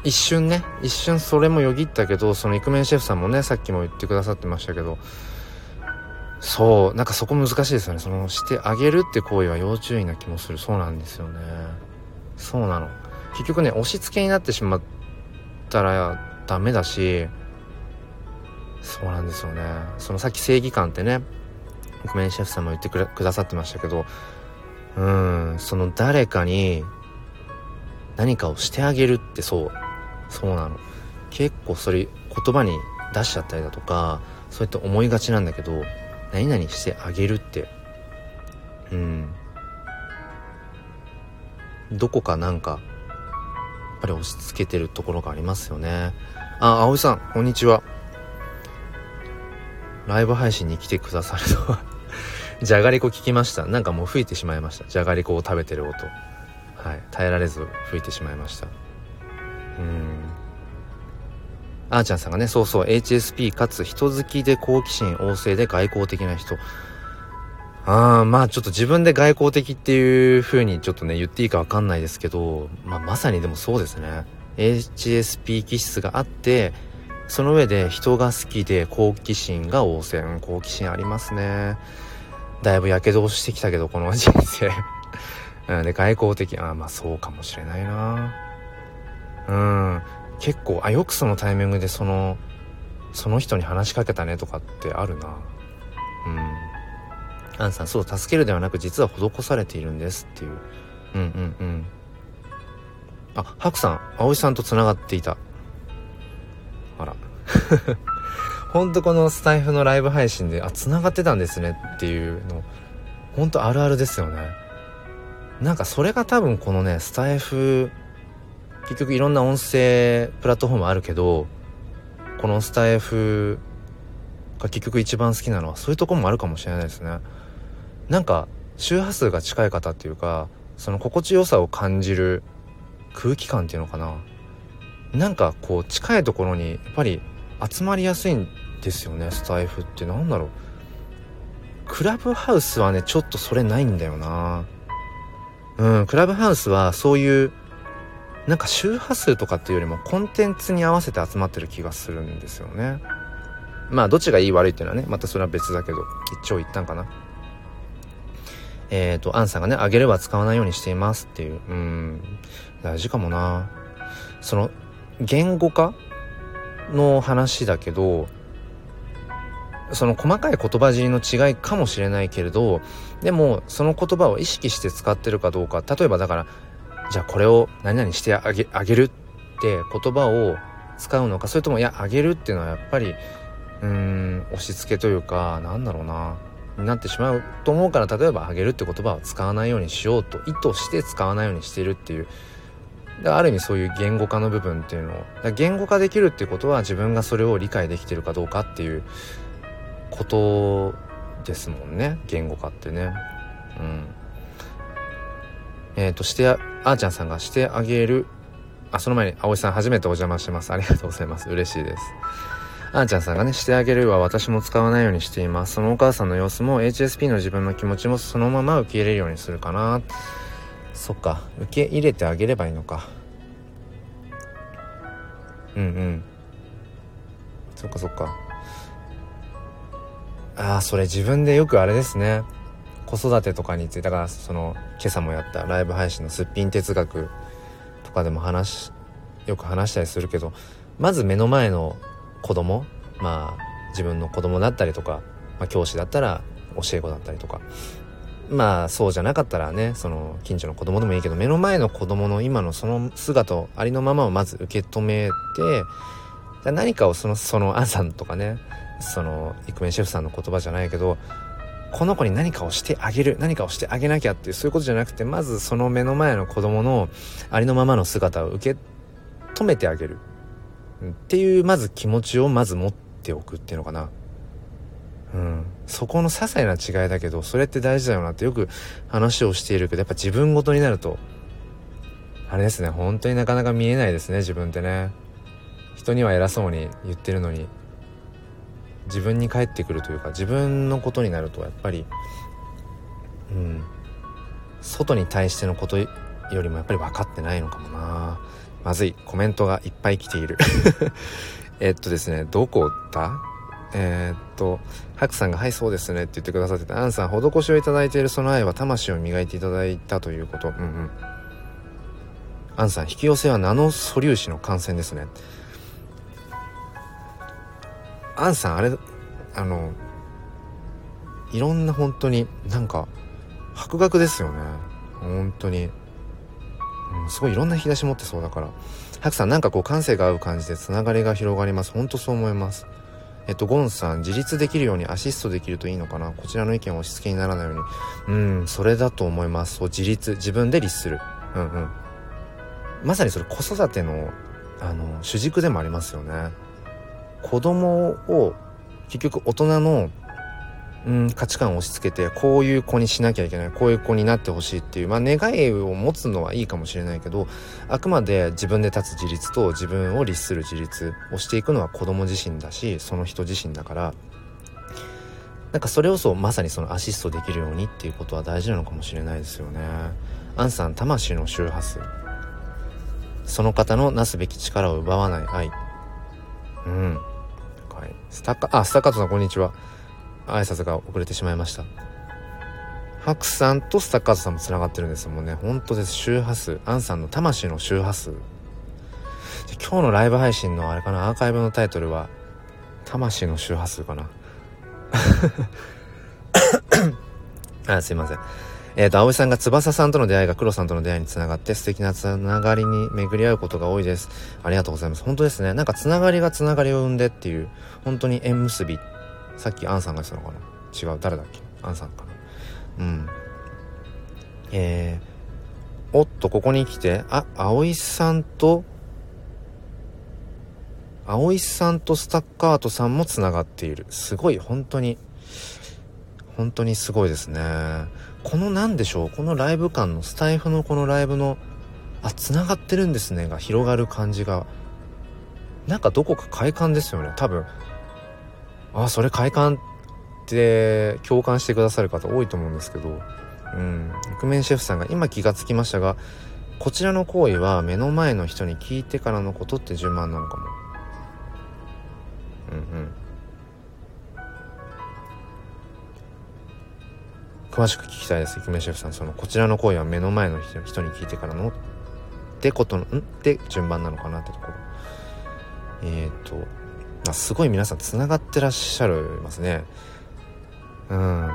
一瞬ね、一瞬それもよぎったけど、そのイクメンシェフさんもね、さっきも言ってくださってましたけど、そう、なんかそこ難しいですよね。その、してあげるって行為は要注意な気もする。そうなんですよね。そうなの。結局ね、押し付けになってしまったらダメだし、そうなんですよね。そのさっき正義感ってね、イクメンシェフさんも言ってくださってましたけどうんその誰かに何かをしてあげるってそうそうなの。結構それ言葉に出しちゃったりだとかそうやって思いがちなんだけど何々してあげるって。うん。どこかなんかやっぱり押し付けてるところがありますよね。あ葵さんこんにちは。ライブ配信に来てくださるとは。じゃがりこ聞きました。なんかもう吹いてしまいました。じゃがりこを食べてる音。はい。耐えられず吹いてしまいました。うん。あーちゃんさんがねそうそう。HSP かつ人好きで好奇心旺盛で外交的な人。ああまあちょっと自分で外交的っていう風にちょっとね言っていいかわかんないですけど、まあ、まさにでもそうですね。HSP 気質があってその上で人が好きで好奇心が旺盛、好奇心ありますね。だいぶやけどしてきたけどこの人生。うん、で外交的あまあそうかもしれないな。うん。結構あよくそのタイミングでそのその人に話しかけたねとかってあるな。うん。アンさんそう助けるではなく実は施されているんですっていう。うんうんうん。あハクさん葵さんとつながっていた。あら。ほんとこのスタイフのライブ配信であ繋がってたんですねっていうのほんとあるあるですよね。なんかそれが多分このねスタイフ結局いろんな音声プラットフォームあるけどこのスタイフが結局一番好きなのはそういうとこもあるかもしれないですね。なんか周波数が近い方っていうかその心地よさを感じる空気感っていうのかな。なんかこう近いところにやっぱり集まりやすいんですよねスタイフって。なんだろう。クラブハウスはねちょっとそれないんだよな。うんクラブハウスはそういうなんか周波数とかっていうよりもコンテンツに合わせて集まってる気がするんですよね。まあどっちがいい悪いっていうのはねまたそれは別だけど一長一短かな。えっ、ー、とアンさんがねあげれば使わないようにしていますっていう。うん大事かもな。その言語化の話だけどその細かい言葉尻の違いかもしれないけれどでもその言葉を意識して使ってるかどうか例えばだからじゃあこれを何々してあげあげるって言葉を使うのかそれともいやあげるっていうのはやっぱりうん押し付けというかなんだろうなになってしまうと思うから例えばあげるって言葉を使わないようにしようと意図して使わないようにしているっていうだある意味そういう言語化の部分っていうのを言語化できるっていうことは自分がそれを理解できてるかどうかっていうことですもんね。言語化ってね。うん。えっ、ー、としてあーちゃんさんがしてあげる。あその前に葵さん初めてお邪魔してます。ありがとうございます。嬉しいです。あーちゃんさんがねしてあげるは私も使わないようにしています。そのお母さんの様子も HSP の自分の気持ちもそのまま受け入れるようにするかな。そっか。受け入れてあげればいいのか。うんうん。そっかそっか。ああそれ自分でよくあれですね。子育てとかについて。だからその今朝もやったライブ配信のすっぴん哲学とかでも話よく話したりするけどまず目の前の子供まあ自分の子供だったりとか、まあ、教師だったら教え子だったりとか。まあそうじゃなかったらねその近所の子供でもいいけど目の前の子供の今のその姿をありのままをまず受け止めて何かをそのそのアンさんとかねそのイクメンシェフさんの言葉じゃないけどこの子に何かをしてあげる何かをしてあげなきゃっていうそういうことじゃなくてまずその目の前の子供のありのままの姿を受け止めてあげる。っていうまず気持ちをまず持っておくっていうのかな。うん、そこの些細な違いだけどそれって大事だよなってよく話をしているけどやっぱ自分ごとになるとあれですね本当になかなか見えないですね自分ってね。人には偉そうに言ってるのに自分に返ってくるというか自分のことになるとやっぱりうん。外に対してのことよりもやっぱり分かってないのかもな。まずいコメントがいっぱい来ている。えっとですねどこだ？えー、っと、ハクさんが、はい、そうですねって言ってくださってて、アンさん、施しをいただいているその愛は魂を磨いていただいたということ。うんうん。アンさん、引き寄せはナノ素粒子の感染ですね。アンさん、あれ、あの、いろんな本当になんか、博学ですよね。本当に。うん、すごいいろんな引き出し持ってそうだから。ハクさん、なんかこう感性が合う感じでつながりが広がります。本当そう思います。えっと、ゴンさん、自立できるようにアシストできるといいのかな？こちらの意見を押し付けにならないように。うん、それだと思います。そう、自立、自分で律する。うんうん。まさにそれ子育ての、あの、主軸でもありますよね。子供を、結局大人のうん、価値観を押し付けてこういう子にしなきゃいけないこういう子になってほしいっていう、まあ、願いを持つのはいいかもしれないけどあくまで自分で立つ自立と自分を律する自立をしていくのは子供自身だしその人自身だからなんかそれこそまさにそのアシストできるようにっていうことは大事なのかもしれないですよね。アンさん魂の周波数。その方のなすべき力を奪わない愛。うん、はい、スタッカあスタッカートさんこんにちは。挨拶が遅れてしまいました。ハクさんとスタッカーズさんも繋がってるんですもんね。本当です。周波数。アンさんの魂の周波数。今日のライブ配信のあれかな。アーカイブのタイトルは魂の周波数かな。あすいません。えっ、ー、と、葵さんが翼さんとの出会いが黒さんとの出会いにつながって素敵なつながりに巡り合うことが多いです。ありがとうございます。本当ですね。なんかつながりがつながりを生んでっていう、本当に縁結びさっきアンさんが言ってたのかな？違う誰だっけ？アンさんかな。うん。えー、おっとここに来てあ葵さんと葵さんとスタッカートさんもつながっている。すごい本当に。本当にすごいですね。この何でしょう？このライブ感のスタイフのこのライブのあつながってるんですねが広がる感じが。なんかどこか快感ですよね多分。あそれ快感って共感してくださる方多いと思うんですけど。うん。イクメンシェフさんが今気がつきましたがこちらの行為は目の前の人に聞いてからのことって順番なのかも。うんうん。詳しく聞きたいです。イクメンシェフさんそのこちらの行為は目の前の人に聞いてからのってことのん？って順番なのかなってところ。えっ、ー、とあ、すごい皆さん繋がってらっしゃるますね。うん。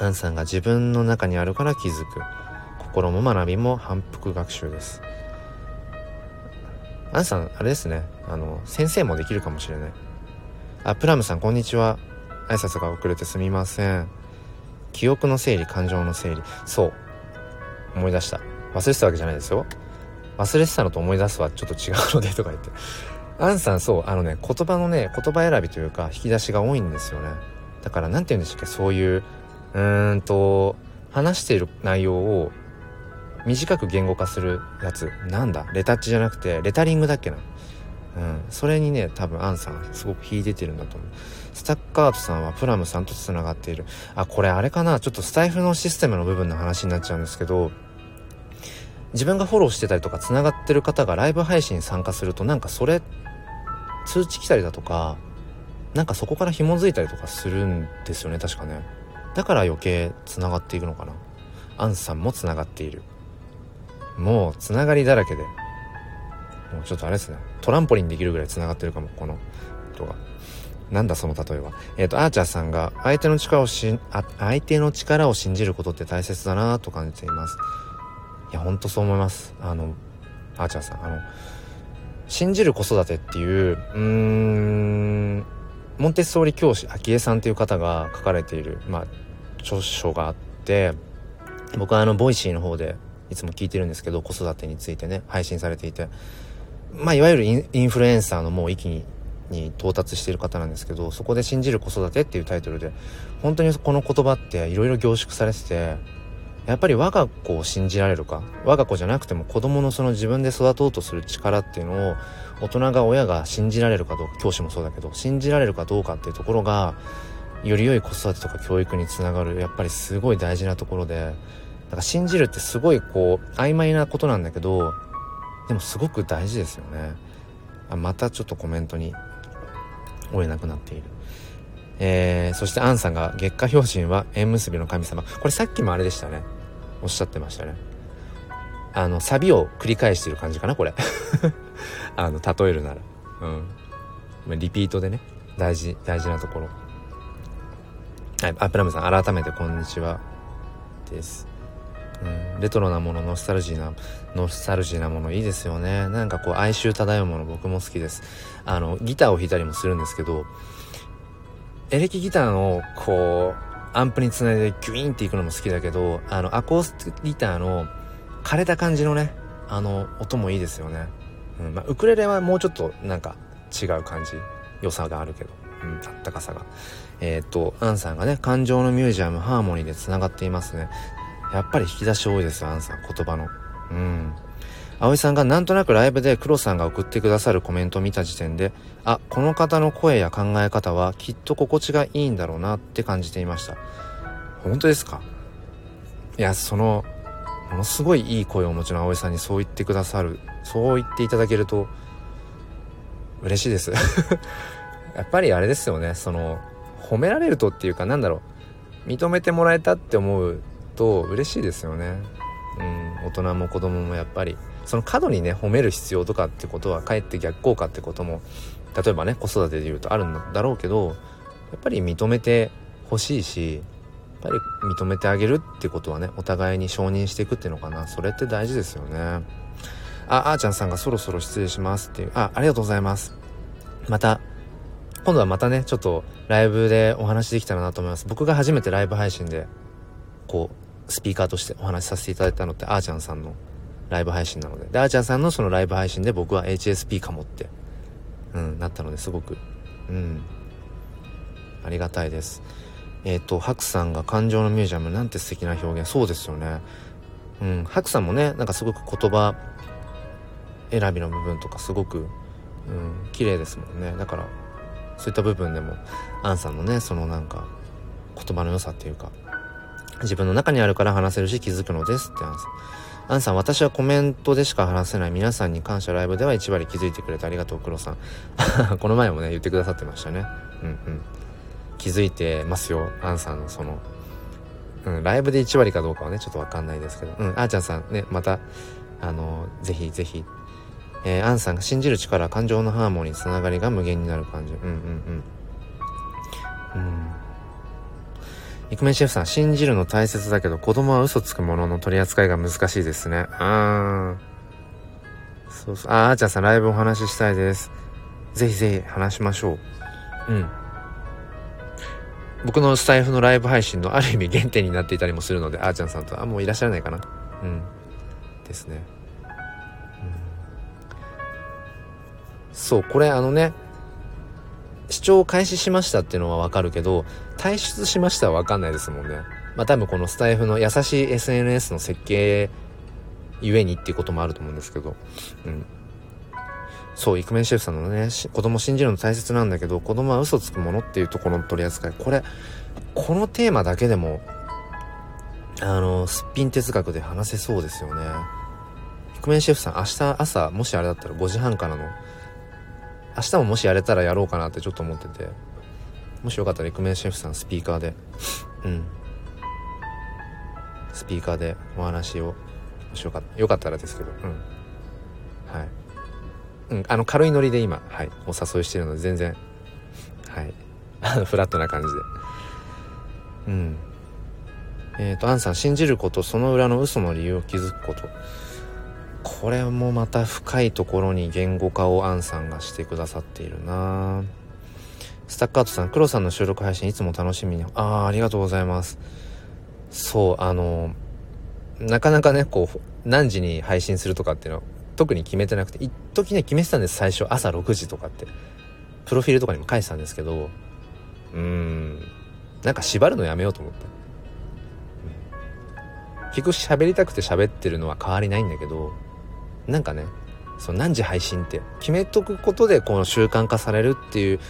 アンさんが自分の中にあるから気づく心も学びも反復学習です。アンさんあれですね。あの先生もできるかもしれない。あプラムさんこんにちは。挨拶が遅れてすみません。記憶の整理感情の整理。そう。思い出した。忘れてたわけじゃないですよ。忘れてたのと思い出すはちょっと違うのでとか言って。アンさんそうあのね言葉のね言葉選びというか引き出しが多いんですよね。だから何て言うんでしたっけそういううーんと話している内容を短く言語化するやつ。なんだ？レタッチじゃなくてレタリングだっけな。うん。それにね多分アンさんすごく秀でてるんだと思う。スタッカートさんはプラムさんとつながっている。あこれあれかな？ちょっとスタイフのシステムの部分の話になっちゃうんですけど自分がフォローしてたりとかつながってる方がライブ配信に参加するとなんかそれ通知来たりだとかなんかそこから紐づいたりとかするんですよね確かね。だから余計つながっていくのかな。アンさんもつながっている。もうつながりだらけで。もうちょっとあれですね。トランポリンできるぐらいつながってるかもこの人が。なんだその例えは。えっ、ー、とアーチャーさんが相手の力をしあ相手の力を信じることって大切だなと感じています。いやほんとそう思います。あのアーチャーさんあの信じる子育てっていううーんモンテッソーリ教師昭恵さんという方が書かれている、まあ、著書があって僕はあの Voicy の方でいつも聞いてるんですけど子育てについてね配信されていてまあいわゆるインフルエンサーのもう域に到達している方なんですけどそこで「信じる子育て」っていうタイトルで本当にこの言葉っていろいろ凝縮されててやっぱり我が子を信じられるか？我が子じゃなくても子供のその自分で育とうとする力っていうのを大人が親が信じられるかどうか？教師もそうだけど信じられるかどうかっていうところがより良い子育てとか教育につながるやっぱりすごい大事なところでだから信じるってすごいこう曖昧なことなんだけどでもすごく大事ですよね。あまたちょっとコメントに追えなくなっている。えー、そしてアンさんが月下標準は縁結びの神様。これさっきもあれでしたね。おっしゃってましたね。あのサビを繰り返してる感じかなこれ。あの例えるなら。うん。リピートでね。大事大事なところ。はいあプラムさん改めてこんにちはです。うん、レトロなものノスタルジーなノスタルジーなものいいですよね。なんかこう哀愁漂うもの僕も好きです。あのギターを弾いたりもするんですけどエレキギターのこうアンプにつないでギュイーンっていくのも好きだけどあのアコースティックギターの枯れた感じのねあの音もいいですよね、うんまあ、ウクレレはもうちょっとなんか違う感じ。良さがあるけど、うん、あったかさが。えー、っとアンさんがね感情のミュージアムハーモニーでつながっていますね。やっぱり引き出し多いですよアンさん。言葉の。うん。葵さんがなんとなくライブで黒さんが送ってくださるコメントを見た時点で、あ、この方の声や考え方はきっと心地がいいんだろうなって感じていました。本当ですか？いや、その、ものすごいいい声をお持ちの葵さんにそう言ってくださる、そう言っていただけると、嬉しいです やっぱりあれですよね、その、褒められるとっていうかなんだろう、認めてもらえたって思うと嬉しいですよね。うん、大人も子供もやっぱり。その過度にね褒める必要とかってことはかえって逆効果ってことも例えばね子育てで言うとあるんだろうけどやっぱり認めてほしいしやっぱり認めてあげるってことはねお互いに承認していくっていうのかな。それって大事ですよね。ああーちゃんさんがそろそろ失礼しますっていう。あありがとうございます。また今度はまたねちょっとライブでお話できたらなと思います。僕が初めてライブ配信でこうスピーカーとしてお話しさせていただいたのってあーちゃんさんの。ライブ配信なので。で、あーちゃんさんのそのライブ配信で僕は HSP かもって、うん、なったのですごく、うん、ありがたいです。えっ、ー、と、ハクさんが感情のミュージアムなんて素敵な表現。そうですよね。うん、ハクさんもね、なんかすごく言葉選びの部分とかすごく、うん、綺麗ですもんね。だから、そういった部分でも、アンさんのね、そのなんか、言葉の良さっていうか、自分の中にあるから話せるし気づくのですってアンさん。アンさん、私はコメントでしか話せない。皆さんに感謝ライブでは1割気づいてくれてありがとう、黒さん。この前もね、言ってくださってましたね。うんうん。気づいてますよ、アンさんのその、うん、ライブで1割かどうかはね、ちょっとわかんないですけど、うん、あーちゃんさんね、また、あの、ぜひぜひ、えー、アンさんが信じる力感情のハーモニーつながりが無限になる感じ。うんうんうん。うん。イクメンシェフさん信じるの大切だけど子供は嘘つくものの取り扱いが難しいですね。あー。そうそう。ああーちゃんさんライブお話ししたいです。ぜひぜひ話しましょう。うん。僕のスタイフのライブ配信のある意味原点になっていたりもするのであーちゃんさんとあもういらっしゃらないかな。うん。ですね。うん。そうこれあのね視聴開始しましたっていうのはわかるけど退出しましたはわかんないですもんね。まあ多分このスタイフの優しい SNS の設計ゆえにっていうこともあると思うんですけど。うん。そうイクメンシェフさんのね子供信じるの大切なんだけど子供は嘘つくものっていうところの取り扱い。これこのテーマだけでもあのすっぴん哲学で話せそうですよね。イクメンシェフさん明日朝もしあれだったら5時半からの明日ももしやれたらやろうかなってちょっと思ってて。もしよかったらイクメンシェフさんスピーカーで。うん。スピーカーでお話を。もしよかったよかったらですけど。うん。はい。うんあの軽いノリで今はいお誘いしてるので全然はい。あのフラットな感じで。うん。えっ、ー、とアンさん信じることその裏の嘘の理由を気づくこと。これもまた深いところに言語化をアンさんがしてくださっているなスタッカートさん、黒さんの収録配信いつも楽しみに。ああ、ありがとうございます。そう、あの、なかなかね、こう、何時に配信するとかっていうのは特に決めてなくて、一時ね、決めてたんです、最初。朝6時とかって。プロフィールとかにも書いてたんですけど、うーん、なんか縛るのやめようと思って。結局喋りたくて喋ってるのは変わりないんだけど、なんかねその何時配信って決めとくことでこの習慣化されるっていう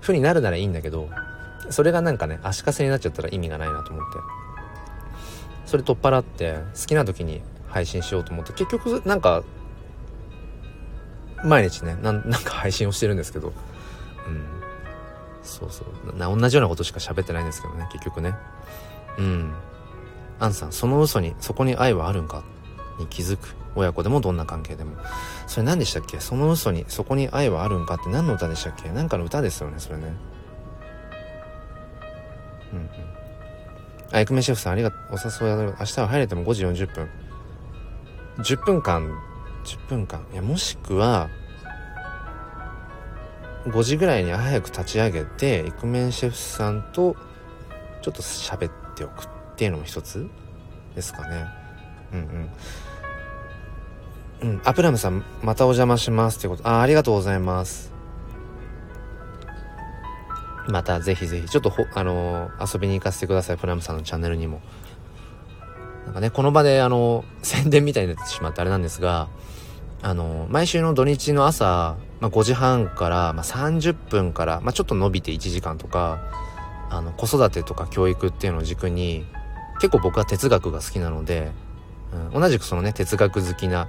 風になるならいいんだけどそれがなんかね足かせになっちゃったら意味がないなと思って。それ取っ払って好きな時に配信しようと思って結局なんか毎日ねなんか配信をしてるんですけど。うん。そうそう。な同じようなことしか喋ってないんですけどね結局ね。うん。アンさんその嘘にそこに愛はあるんか？に気づく。親子でもどんな関係でも。それ何でしたっけ？その嘘に、そこに愛はあるんかって何の歌でしたっけ？なんかの歌ですよね、それね。うんうん。あ、エクメシェフさんありがとう。お誘いありがとう明日は入れても5時40分。10分間、10分間。いや、もしくは、5時ぐらいに早く立ち上げて、イクメンシェフさんとちょっと喋っておくっていうのも一つですかね。うんうん。うん。アプラムさん、またお邪魔しますってこと。あ、ありがとうございます。またぜひぜひ、ちょっとほ、あのー、遊びに行かせてください。プラムさんのチャンネルにも。なんかね、この場で、あのー、宣伝みたいになってしまってあれなんですが、あのー、毎週の土日の朝、まあ、5時半から、まあ、30分から、まあ、ちょっと伸びて1時間とか、あの、子育てとか教育っていうのを軸に、結構僕は哲学が好きなので、うん、同じくそのね、哲学好きな、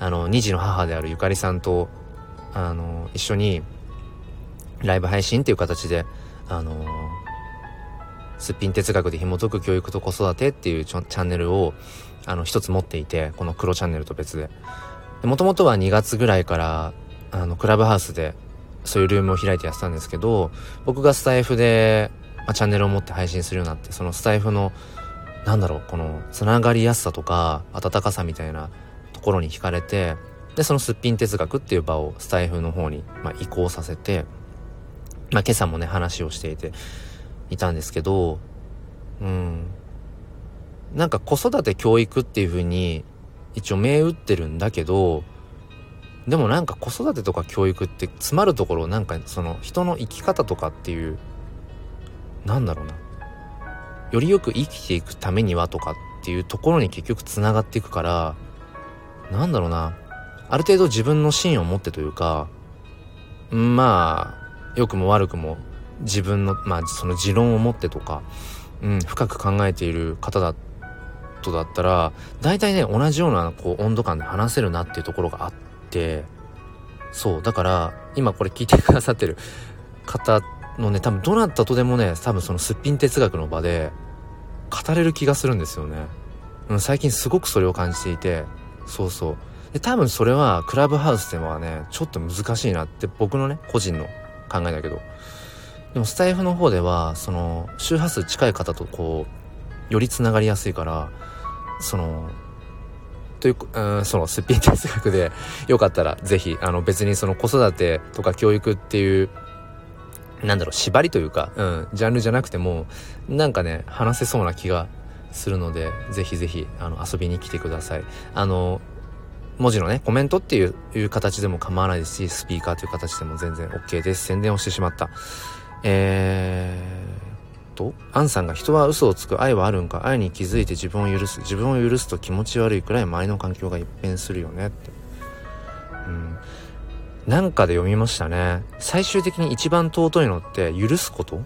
あの、2児の母であるゆかりさんと、あの、一緒に、ライブ配信っていう形で、あの、すっぴん哲学で紐解く教育と子育てっていうチャンネルを、あの、一つ持っていて、この黒チャンネルと別で。もともとは2月ぐらいから、あの、クラブハウスで、そういうルームを開いてやってたんですけど、僕がスタイフで、まあ、チャンネルを持って配信するようになって、そのスタイフのなんだろう、この、つながりやすさとか、温かさみたいなところに惹かれて、で、そのすっぴん哲学っていう場をスタイフの方に、まあ、移行させて、まあ、今朝もね、話をしていて、いたんですけど、うん。なんか子育て教育っていう風に、一応銘打ってるんだけど、でもなんか子育てとか教育って詰まるところなんかその人の生き方とかっていう、なんだろうな。よりよく生きていくためにはとかっていうところに結局つながっていくからなんだろうな。ある程度自分の芯を持ってというかまあ良くも悪くも自分のまあその持論を持ってとか、うん、深く考えている方だとだったら大体ね同じようなこう温度感で話せるなっていうところがあってそうだから今これ聞いてくださってる方のね多分どなたとでもね多分そのすっぴん哲学の場で語れる気がするんですよね。うん、最近すごくそれを感じていて、そうそう。で多分それはクラブハウスではねちょっと難しいなって僕のね個人の考えだけどでもスタイフの方ではその周波数近い方とこうよりつながりやすいからそのという、うん、そのすっぴん哲学でよかったらぜひあの別にその子育てとか教育っていうなんだろう縛りというか、うん、ジャンルじゃなくてもなんかね話せそうな気がするのでぜひぜひあの遊びに来てください。あの文字のねコメントっていういう形でも構わないですしスピーカーという形でも全然 OK です。宣伝をしてしまった。えーと、アンさんが人は嘘をつく愛はあるんか愛に気づいて自分を許す。自分を許すと気持ち悪いくらい周りの環境が一変するよねって。うん。なんかで読みましたね。最終的に一番尊いのって許すこと？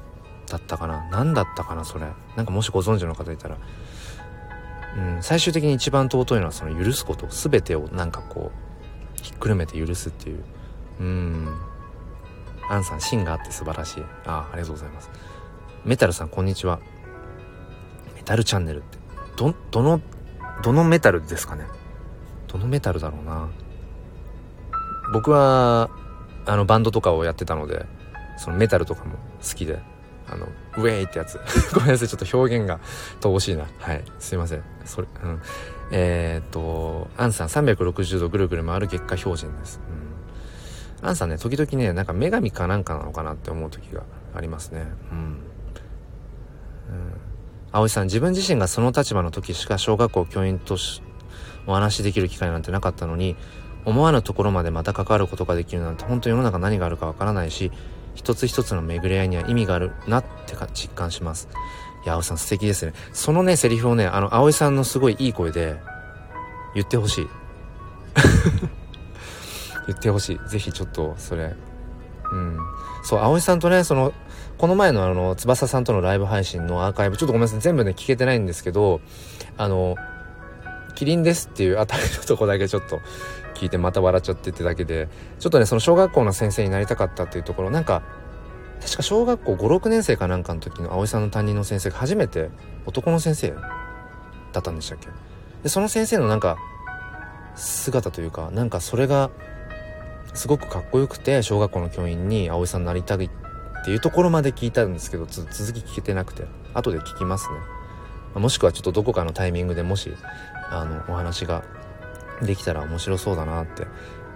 だったかな？何だったかなそれ？なんかもしご存知の方いたら。うん最終的に一番尊いのはその許すこと。全てをなんかこうひっくるめて許すっていう。うん。アンさん芯があって素晴らしい。あありがとうございます。メタルさんこんにちは。メタルチャンネルって。どどのどのメタルですかね？どのメタルだろうな。僕はあのバンドとかをやってたのでそのメタルとかも好きであのウェイってやつ。ごめんなさいちょっと表現が乏しいな。はい。すいません。それうん。えー、っとアンさん360度ぐるぐる回る月下標準です、うん。アンさんね、時々ね、なんか女神かなんかなのかなって思う時がありますね。うん。うん。葵さん、自分自身がその立場の時しか小学校教員としお話しできる機会なんてなかったのに、思わぬところまでまた関わることができるなんて本当世の中何があるかわからないし、一つ一つの巡り合いには意味があるなってか実感します。いや、葵さん素敵ですね。そのね、セリフをね、あの、葵さんのすごいいい声で言ってほしい。言ってほしいぜひちょっとそれうんそう葵さんとねそのこの前のあの翼さんとのライブ配信のアーカイブちょっとごめんなさい全部ね聞けてないんですけどあのキリンですっていうあたりのとこだけちょっと聞いてまた笑っちゃってってだけでちょっとねその小学校の先生になりたかったっていうところなんか確か小学校56年生かなんかの時の葵さんの担任の先生が初めて男の先生だったんでしたっけ？でその先生のなんか姿というかなんかそれがすごくかっこよくて小学校の教員に葵さんになりたいっていうところまで聞いたんですけど続き聞けてなくて後で聞きますね。もしくはちょっとどこかのタイミングでもしあのお話ができたら面白そうだなって。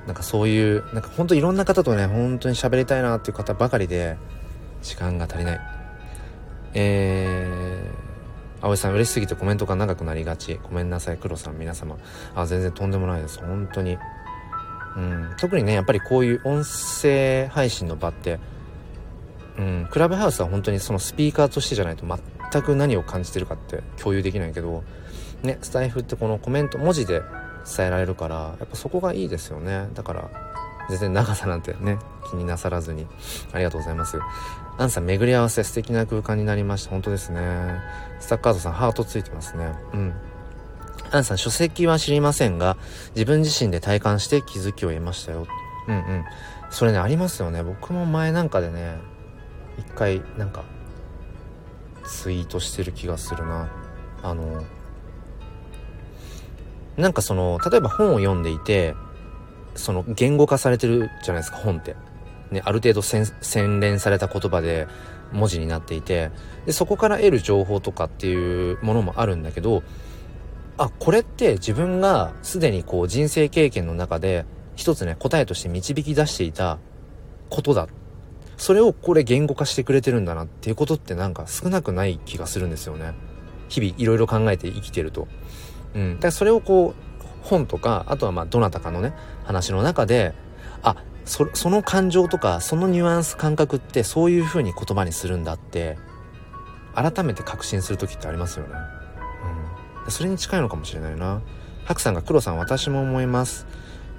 なんかそういうなんかほんといろんな方とね本当に喋りたいなっていう方ばかりで時間が足りない。えー、葵さん嬉しすぎてコメントが長くなりがち。ごめんなさい黒さん皆様。あ全然とんでもないです。本当に。うん、特にねやっぱりこういう音声配信の場って、うん、クラブハウスは本当にそのスピーカーとしてじゃないと全く何を感じてるかって共有できないけどねスタイフってこのコメント文字で伝えられるからやっぱそこがいいですよねだから全然長さなんてね気になさらずにありがとうございますアンさん巡り合わせ素敵な空間になりました本当ですねスタッカードさんハートついてますねうんアンさん、書籍は知りませんが、自分自身で体感して気づきを得ましたよ。うんうん。それね、ありますよね。僕も前なんかでね、一回、なんか、ツイートしてる気がするな。あの、なんかその、例えば本を読んでいて、その言語化されてるじゃないですか、本って。ね、ある程度洗練された言葉で文字になっていて、で、そこから得る情報とかっていうものもあるんだけど、あこれって自分がすでにこう人生経験の中で一つね答えとして導き出していたことだ。それをこれ言語化してくれてるんだなっていうことってなんか少なくない気がするんですよね。日々いろいろ考えて生きてると。うん。だからそれをこう本とかあとはまあどなたかのね話の中であそその感情とかそのニュアンス感覚ってそういう風に言葉にするんだって改めて確信する時ってありますよね。うん。それに近いのかもしれないな。白さんが黒さん私も思います、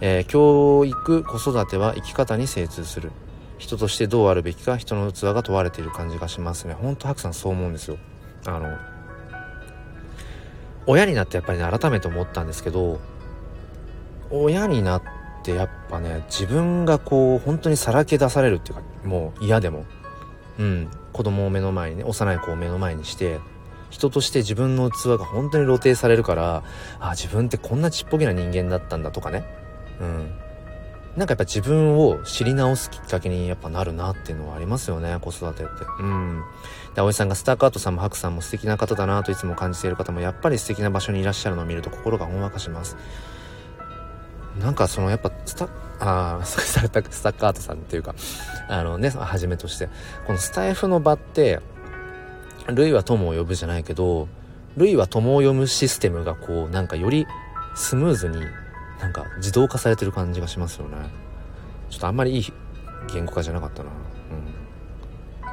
えー、教育子育ては生き方に精通する。人としてどうあるべきか人の器が問われている感じがしますね。ほんと白さんそう思うんですよ。あの親になってやっぱりね改めて思ったんですけど親になってやっぱね自分がこう本当にさらけ出されるっていうかもう嫌でもうん子供を目の前にね幼い子を目の前にして人として自分の器が本当に露呈されるからあ自分ってこんなちっぽけな人間だったんだとかねうん。なんかやっぱ自分を知り直すきっかけにやっぱなるなっていうのはありますよね子育てって。うん。で葵さんがスターカートさんもハクさんも素敵な方だなといつも感じている方もやっぱり素敵な場所にいらっしゃるのを見ると心がほんわかします。なんかそのやっぱスタああ されたスタッカートさんっていうかあのねはじめとして。このスタイフの場って類は友を呼ぶじゃないけど類は友を呼ぶシステムがこうなんかよりスムーズになんか自動化されてる感じがしますよね。ちょっとあんまりいい言語化じゃなかったな。うん、うん、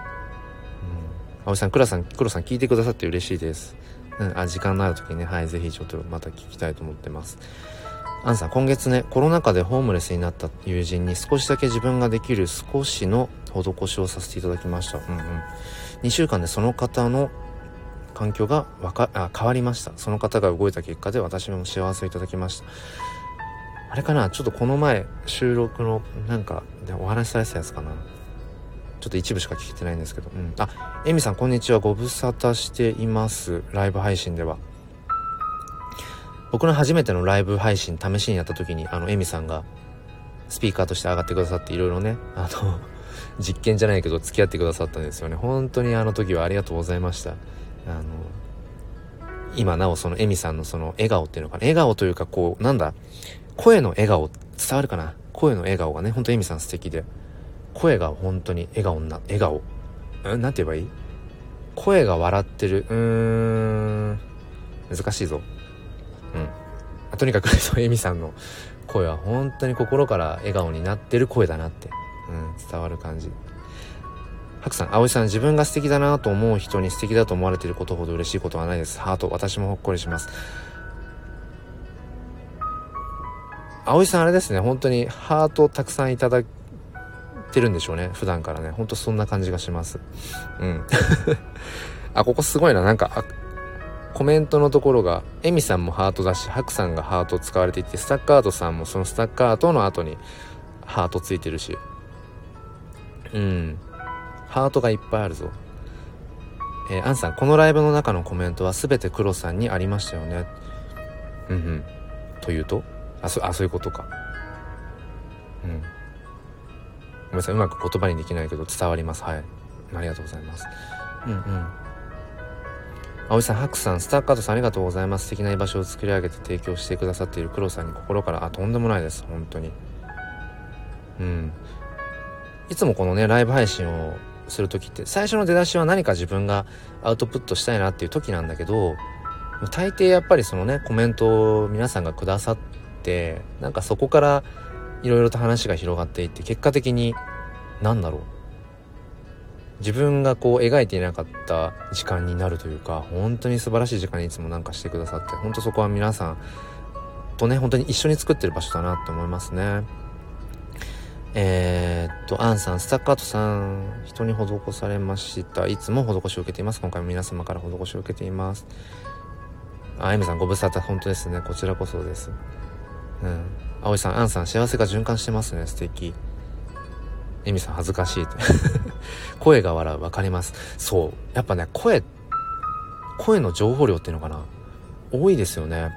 葵さん倉さん黒さん聞いてくださって嬉しいです。うん。あ時間のある時にね。はい是非ちょっとまた聞きたいと思ってます。アンさん今月ねコロナ禍でホームレスになった友人に少しだけ自分ができる少しの施しをさせていただきました。うんうん。2週間でその方の環境がわかあ変わりました。その方が動いた結果で私も幸せをいただきました。あれかなちょっとこの前収録のなんかでお話しされてたやつかな。ちょっと一部しか聞いてないんですけど、うん、あエミさんこんにちは。ご無沙汰しています。ライブ配信では。僕の初めてのライブ配信試しにやった時にあのエミさんがスピーカーとして上がってくださっていろいろねあの 実験じゃないけど付き合ってくださったんですよね。本当にあの時はありがとうございました。あの今なおそのエミさんのその笑顔っていうのかな。笑顔というかこうなんだ声の笑顔伝わるかな？声の笑顔がねほんとエミさん素敵で。声が本当に笑顔な笑顔。うんなんて言えばいい？声が笑ってる。うーん。難しいぞ。うん。とにかく そうエミさんの声は本当に心から笑顔になってる声だなって、うん、伝わる感じ。ハクさん、葵さん、自分が素敵だなと思う人に素敵だと思われていることほど嬉しいことはないです。ハート、私もほっこりします。葵さん、あれですね、本当にハートをたくさんいただいてるんでしょうね。普段からね。ほんとそんな感じがします。うん。あ、ここすごいな。なんか、コメントのところが、エミさんもハートだし、ハクさんがハート使われていて、スタッカートさんもそのスタッカートの後にハートついてるし。うん。ハートがいっぱいあるぞ。えー、アンさん、このライブの中のコメントは全て黒さんにありましたよね。うんうん。というと？あ、そ、あ、そういうことか。うん。ごめんなさい、うまく言葉にできないけど伝わります。はい。ありがとうございます。うんうん。葵さん、ハクさん、スターカードさんありがとうございます。素敵な居場所を作り上げて提供してくださっている黒さんに心から、あ、とんでもないです。本当に。うん。いつもこのね、ライブ配信をする時って、最初の出だしは何か自分がアウトプットしたいなっていう時なんだけど、大抵やっぱりそのね、コメントを皆さんがくださって、なんかそこからいろいろと話が広がっていって、結果的に、何だろう。自分がこう描いていなかった時間になるというか本当に素晴らしい時間にいつもなんかしてくださって本当そこは皆さんとね本当に一緒に作ってる場所だなって思いますね。えー、っとアンさんスタッカートさん人に施されました。いつも施しを受けています。今回も皆様から施しを受けています。あエミさんご無沙汰。本当ですね。こちらこそです。うん。葵さんアンさん幸せが循環してますね。素敵。エミさん恥ずかしい 声が笑う。分かります。そう。やっぱね声声の情報量っていうのかな。多いですよね。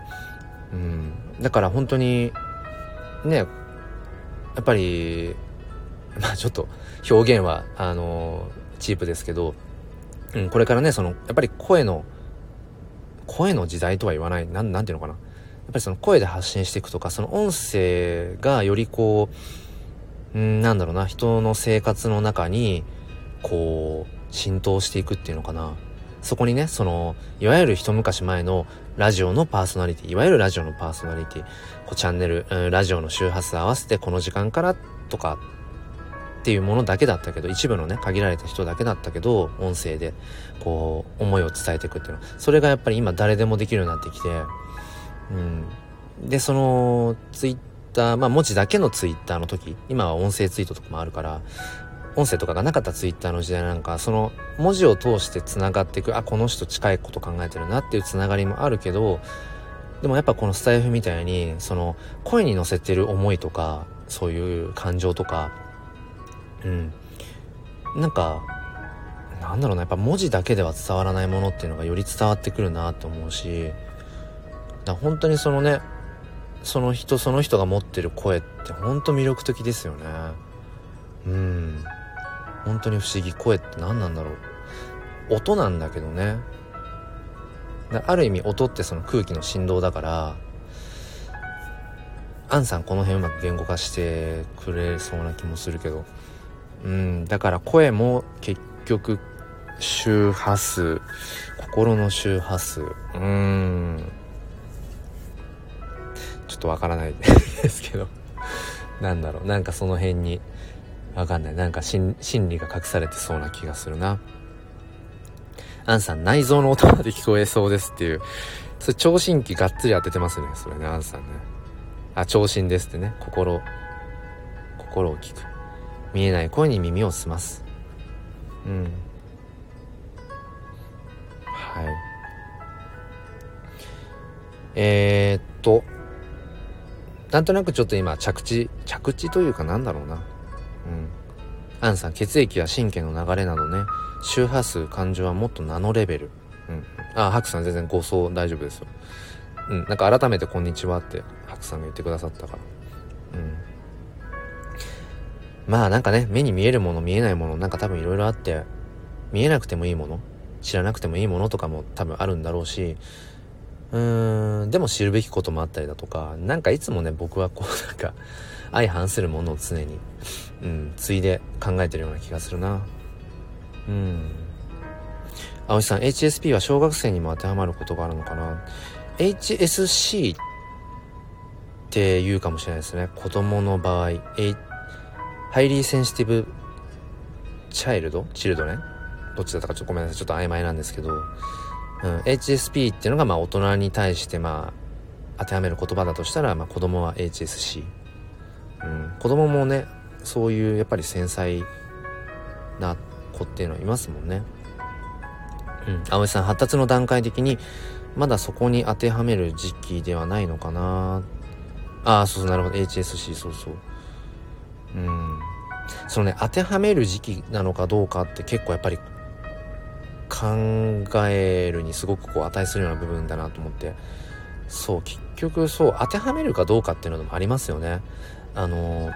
うん。だから本当にねやっぱり まあちょっと表現はあのチープですけど、うん、これからねそのやっぱり声の声の時代とは言わない。なんなんていうのかな。やっぱりその声で発信していくとかその音声がよりこうんなんだろうな人の生活の中にこう浸透していくっていうのかな。そこにねそのいわゆる一昔前のラジオのパーソナリティいわゆるラジオのパーソナリティこうチャンネル、うん、ラジオの周波数合わせてこの時間からとかっていうものだけだったけど一部のね限られた人だけだったけど音声でこう思いを伝えていくっていうの。それがやっぱり今誰でもできるようになってきてうんでそのツイッター、まあ文字だけのツイッターの時、今は音声ツイートとかもあるから、音声とかがなかったツイッターの時代なんか、その文字を通して繋がっていく、あ、この人近いこと考えてるなっていう繋がりもあるけど、でもやっぱこのスタイフみたいに、その声に乗せてる思いとか、そういう感情とか、うん。なんか、なんだろうな、やっぱ文字だけでは伝わらないものっていうのがより伝わってくるなと思うし、だ本当にそのね、その人その人が持ってる声ってほんと魅力的ですよね。うん。本当に不思議。声って何なんだろう。音なんだけどね。ある意味音ってその空気の振動だからアンさんこの辺うまく言語化してくれそうな気もするけど。うん。だから声も結局周波数。心の周波数。うーん。とわからないですけど。なんだろう。なんかその辺にわかんない。なんか心理が隠されてそうな気がするな。アンさん内臓の音まで聞こえそうですっていう。それ聴診器がっつり当ててますね。それねアンさんね。あ聴診ですってね。心心を聞く。見えない声に耳を澄ます。うん。はい。えー、っとなんとなくちょっと今着地着地というかなんだろうな。うん。アンさん血液や神経の流れなどね。周波数感情はもっとナノレベル。うん。あハクさん全然ご想大丈夫ですよ。うん。なんか改めてこんにちはってハクさんが言ってくださったから。うん。まあなんかね目に見えるもの見えないものなんか多分いろいろあって見えなくてもいいもの知らなくてもいいものとかも多分あるんだろうしうーん。でも知るべきこともあったりだとかなんかいつもね僕はこう なんか相反するものを常にうんついで考えてるような気がするな。うん。青井さん HSP は小学生にも当てはまることがあるのかな？HSC って言うかもしれないですね。子供の場合、H、ハイリーセンシティブチャイルド？チルドねどっちだったかちょっとごめんなさい。ちょっと曖昧なんですけど、うん、HSP っていうのがまあ大人に対してまあ当てはめる言葉だとしたら、まあ、子供は HSC、うん、子供もねそういうやっぱり繊細な子っていうのはいますもんね。うん、葵さん発達の段階的にまだそこに当てはめる時期ではないのかな。ああそうそうなるほど。HSC そうそう。うん。そのね当てはめる時期なのかどうかって結構やっぱり考えるにすごくこう値するような部分だなと思って。そう結局そう当てはめるかどうかっていうのもありますよね。あの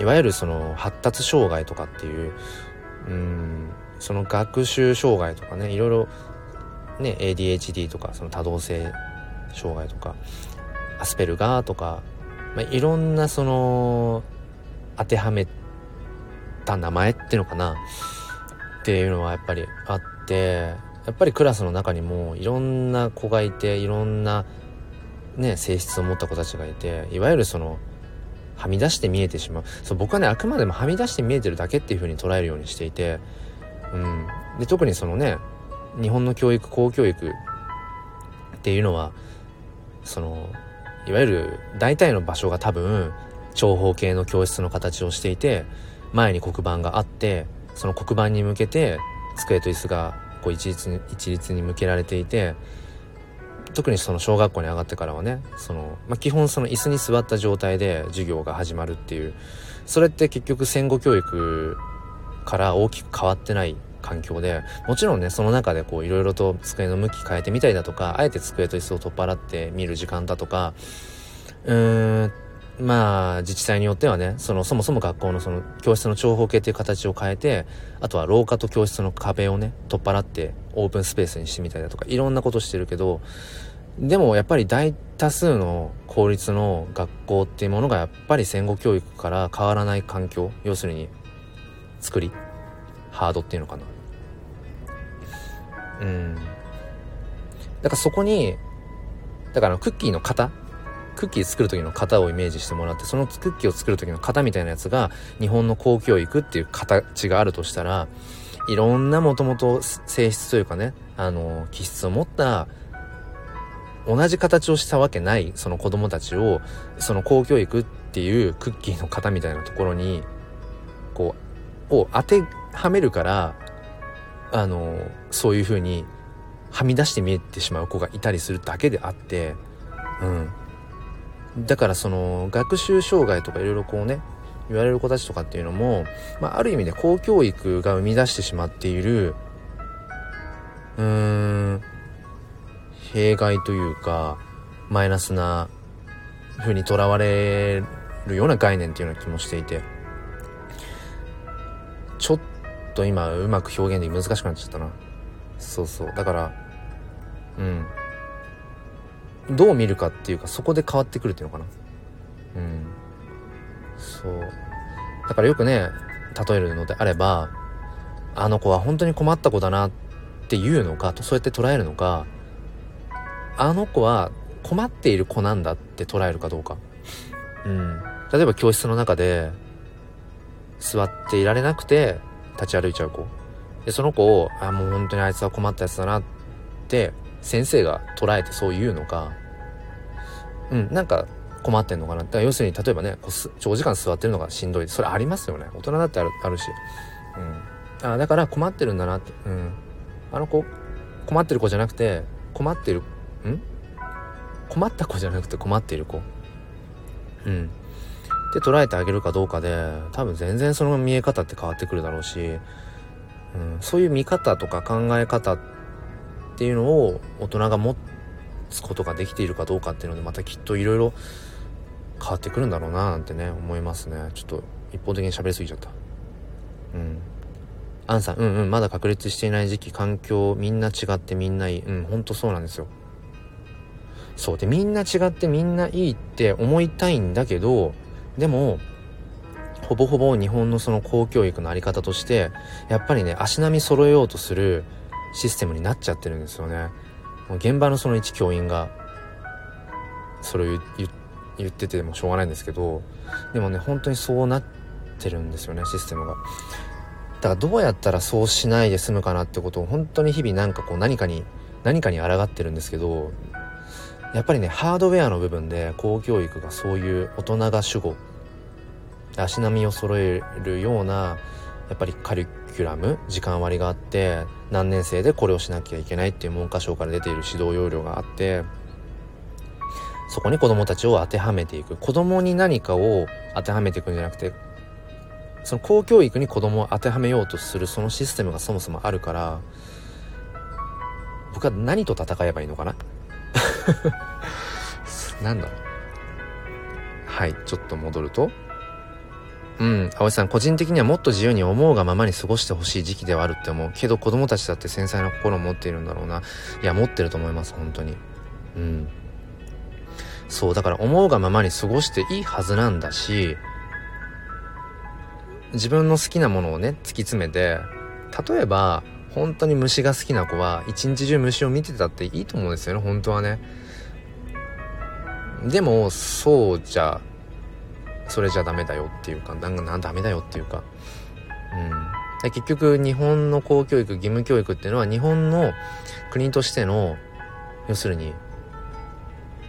いわゆるその発達障害とかっていううんその学習障害とかねいろいろね ADHD とかその多動性障害とかアスペルガーとか、まあ、いろんなその当てはめた名前っていうのかなっていうのはやっぱりあってやっぱりクラスの中にもいろんな子がいていろんなね性質を持った子たちがいていわゆるそのはみ出して見えてしまう。そう僕はねあくまでもはみ出して見えてるだけっていう風に捉えるようにしていて、うん、で特にそのね日本の教育公教育っていうのはそのいわゆる大体の場所が多分長方形の教室の形をしていて前に黒板があってその黒板に向けて机と椅子がこう一律に一律に向けられていて特にその小学校に上がってからはねその、まあ、基本その椅子に座った状態で授業が始まるっていうそれって結局戦後教育から大きく変わってない環境でもちろんねその中でこういろいろと机の向き変えてみたりだとかあえて机と椅子を取っ払って見る時間だとかうーんまあ自治体によってはねそのそもそも学校のその教室の長方形っていう形を変えてあとは廊下と教室の壁をね取っ払ってオープンスペースにしてみたりだとかいろんなことしてるけどでもやっぱり大多数の公立の学校っていうものがやっぱり戦後教育から変わらない環境要するに作りハードっていうのかな。うん。だからそこにだからクッキーの型クッキー作る時の型をイメージしてもらってそのクッキーを作る時の型みたいなやつが日本の公教育っていう形があるとしたらいろんなもともと性質というかねあの気質を持った同じ形をしたわけないその子供たちをその公教育っていうクッキーの型みたいなところにこうを当てはめるからあのそういう風にはみ出して見えてしまう子がいたりするだけであってうん。だからその学習障害とかいろいろこうね言われる子たちとかっていうのも、まあ、ある意味で公教育が生み出してしまっているうーん弊害というかマイナスな風にとらわれるような概念っていうような気もしていてちょっと今うまく表現で難しくなっちゃったな。そうそう。だからうん。どう見るかっていうかそこで変わってくるっていうのかな。うん。そう。だからよくね例えるのであればあの子は本当に困った子だなっていうのかそうやって捉えるのかあの子は困っている子なんだって捉えるかどうか。うん。例えば教室の中で座っていられなくて立ち歩いちゃう子。でその子をあもう本当にあいつは困ったやつだなって先生が捉えてそう言うのかうん。なんか困ってんのかな。だから要するに例えばねこう長時間座ってるのがしんどい。それありますよね。大人だってあるあるし、うん、あだから困ってるんだなって、うん、あの子困ってる子じゃなくて困ってるん？困った子じゃなくて困っている子。うん。って捉えてあげるかどうかで多分全然その見え方って変わってくるだろうし、うん、そういう見方とか考え方っていうのを大人が持ってつことができているかどうかっていうのでまたきっといろいろ変わってくるんだろうななんてね思いますね。ちょっと一方的に喋りすぎちゃった。うん。アンさんうんうんまだ確立していない時期環境みんな違ってみんないい。うんほんとそうなんですよ。そう。でみんな違ってみんないいって思いたいんだけどでもほぼほぼ日本のその公教育の在り方としてやっぱりね足並み揃えようとするシステムになっちゃってるんですよね。現場のその一教員がそれを言っててもしょうがないんですけどでもね本当にそうなってるんですよねシステムが。だからどうやったらそうしないで済むかなってことを本当に日々なんかこう何かに何かに抗ってるんですけどやっぱりねハードウェアの部分で公教育がそういう大人が主語足並みを揃えるようなやっぱりカリキュラム時間割があって何年生でこれをしなきゃいけないっていう文科省から出ている指導要領があってそこに子供たちを当てはめていく子供に何かを当てはめていくんじゃなくてその公教育に子供を当てはめようとするそのシステムがそもそもあるから僕は何と戦えばいいのかな？なんだろう。はい、ちょっと戻ると。うん、葵さん、個人的にはもっと自由に思うがままに過ごしてほしい時期ではあるって思う。けど子供たちだって繊細な心を持っているんだろうな。いや、持ってると思います、本当に。うん。そう、だから思うがままに過ごしていいはずなんだし、自分の好きなものをね、突き詰めて、例えば、本当に虫が好きな子は一日中虫を見てたっていいと思うんですよね本当はねでもそうじゃそれじゃダメだよっていうかなんかダメだよっていうか。うん。結局日本の公教育義務教育っていうのは日本の国としての要するに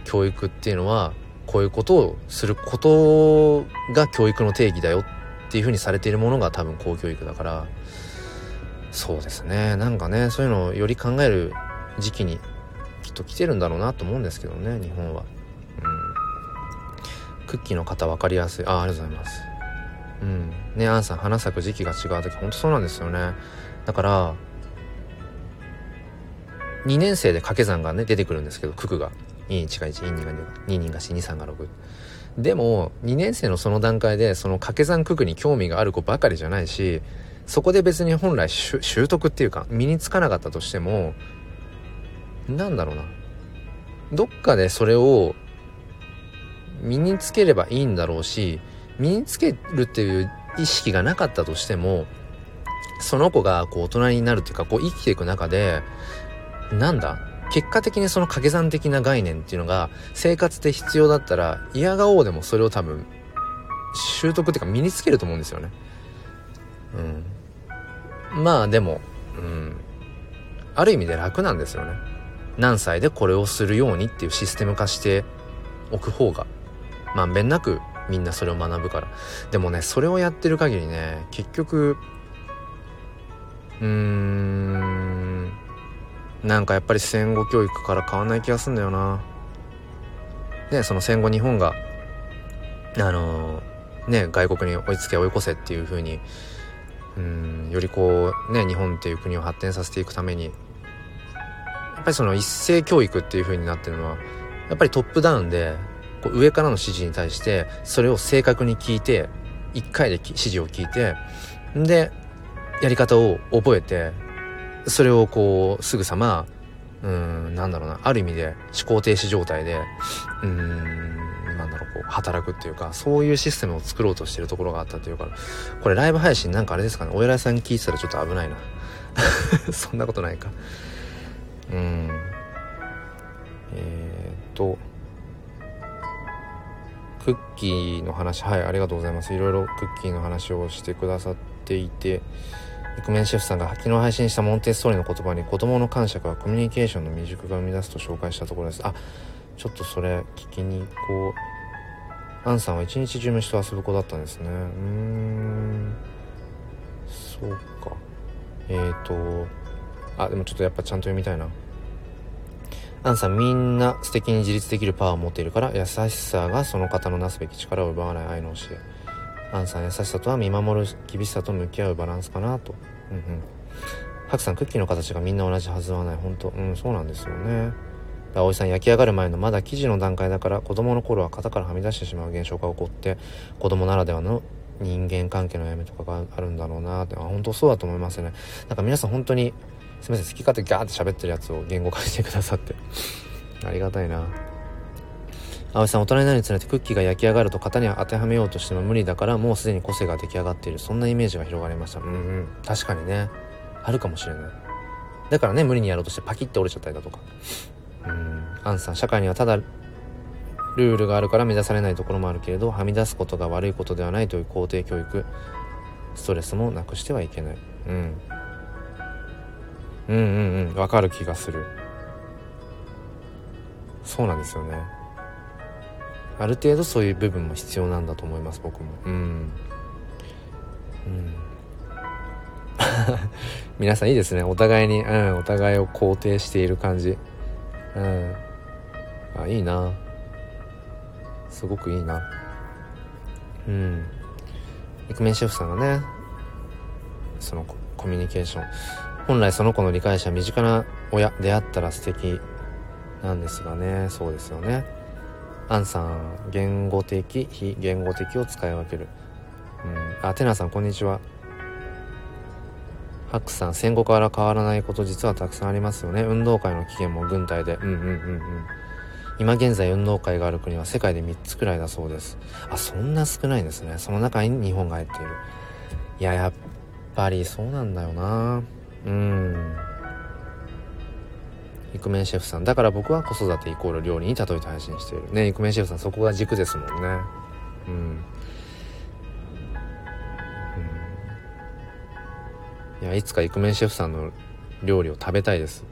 教育っていうのはこういうことをすることが教育の定義だよっていうふうにされているものが多分公教育だから。そうですね。なんかねそういうのをより考える時期にきっと来てるんだろうなと思うんですけどね日本は。クッキーの方分かりやすい。あありがとうございます。うん。ねアンさん花咲く時期が違う時ほんとそうなんですよね。だから2年生で掛け算がね出てくるんですけど九九が。2が1 2が2 2が4 2 3が6でも2年生のその段階でその掛け算九九に興味がある子ばかりじゃないしそこで別に本来習得っていうか身につかなかったとしてもなんだろうな。どっかでそれを身につければいいんだろうし身につけるっていう意識がなかったとしてもその子がこう大人になるっていうかこう生きていく中でなんだ結果的にその掛け算的な概念っていうのが生活で必要だったら嫌がおうでもそれを多分習得っていうか身につけると思うんですよね。うん。まあでも、うん。ある意味で楽なんですよね。何歳でこれをするようにっていうシステム化しておく方が、まんべんなくみんなそれを学ぶから。でもね、それをやってる限りね、結局、うーん、なんかやっぱり戦後教育から変わんない気がすんだよな。で、その戦後日本が、あのー、ね、外国に追いつけ追い越せっていう風にうんよりこうね日本っていう国を発展させていくためにやっぱりその一斉教育っていう風になってるのはやっぱりトップダウンでこう上からの指示に対してそれを正確に聞いて1回で指示を聞いてでやり方を覚えてそれをこうすぐさまうんなんだろうなある意味で思考停止状態でうーんなんだろうこう働くっていうかそういうシステムを作ろうとしてるところがあったっていうかこれライブ配信なんかあれですかねお偉いさんに聞いてたらちょっと危ないな。そんなことないか。うん。えー、っとクッキーの話はいありがとうございます。いろいろクッキーの話をしてくださっていてイクメンシェフさんが昨日配信したモンテッソーリの言葉に子供の感触はコミュニケーションの未熟が生み出すと紹介したところです。あちょっとそれ聞きに行こう。アンさんは一日中虫と遊ぶ子だったんですね。うーん。そうか。えーとあでもちょっとやっぱちゃんと読みたいな。アンさんみんな素敵に自立できるパワーを持っているから優しさがその方のなすべき力を奪わない愛の教え。アンさん優しさとは見守る厳しさと向き合うバランスかなと。うんうん。ハクさんクッキーの形がみんな同じはずはない。本当。うんそうなんですよね。葵さん焼き上がる前のまだ生地の段階だから子供の頃は型からはみ出してしまう現象が起こって子供ならではの人間関係の悩みとかがあるんだろうなって。あ本当そうだと思いますね。なんか皆さん本当にすみません好き勝手ガーって喋ってるやつを言語化してくださって。ありがたいな。葵さん大人になるにつれてクッキーが焼き上がると型に当てはめようとしても無理だからもうすでに個性が出来上がっている。そんなイメージが広がりました。うんうん。確かにね。あるかもしれない。だからね無理にやろうとしてパキッて折れちゃったりだとか。うん。アンさん社会にはただルールがあるから目指されないところもあるけれどはみ出すことが悪いことではないという肯定教育。ストレスもなくしてはいけない、うん、うんうんうん。わかる気がする。そうなんですよね。ある程度そういう部分も必要なんだと思います僕も。うん。うん。皆さんいいですね。お互いにうんお互いを肯定している感じ。うん。あいいな。すごくいいな。うん。イクメンシェフさんがねそのコミュニケーション。本来その子の理解者身近な親であったら素敵なんですがね。そうですよね。アンさん言語的非言語的を使い分ける。うん。あテナさんこんにちは。ハックさん戦後から変わらないこと実はたくさんありますよね。運動会の期限も軍隊で。うんうんうんうん。今現在運動会がある国は世界で3つくらいだそうです。あそんな少ないんですね。その中に日本が入っている。いややっぱりそうなんだよな。うん。イクメンシェフさん。だから僕は子育てイコール料理に例えて配信している。ねイクメンシェフさんそこが軸ですもんね。うん。いやいつかイクメンシェフさんの料理を食べたいです。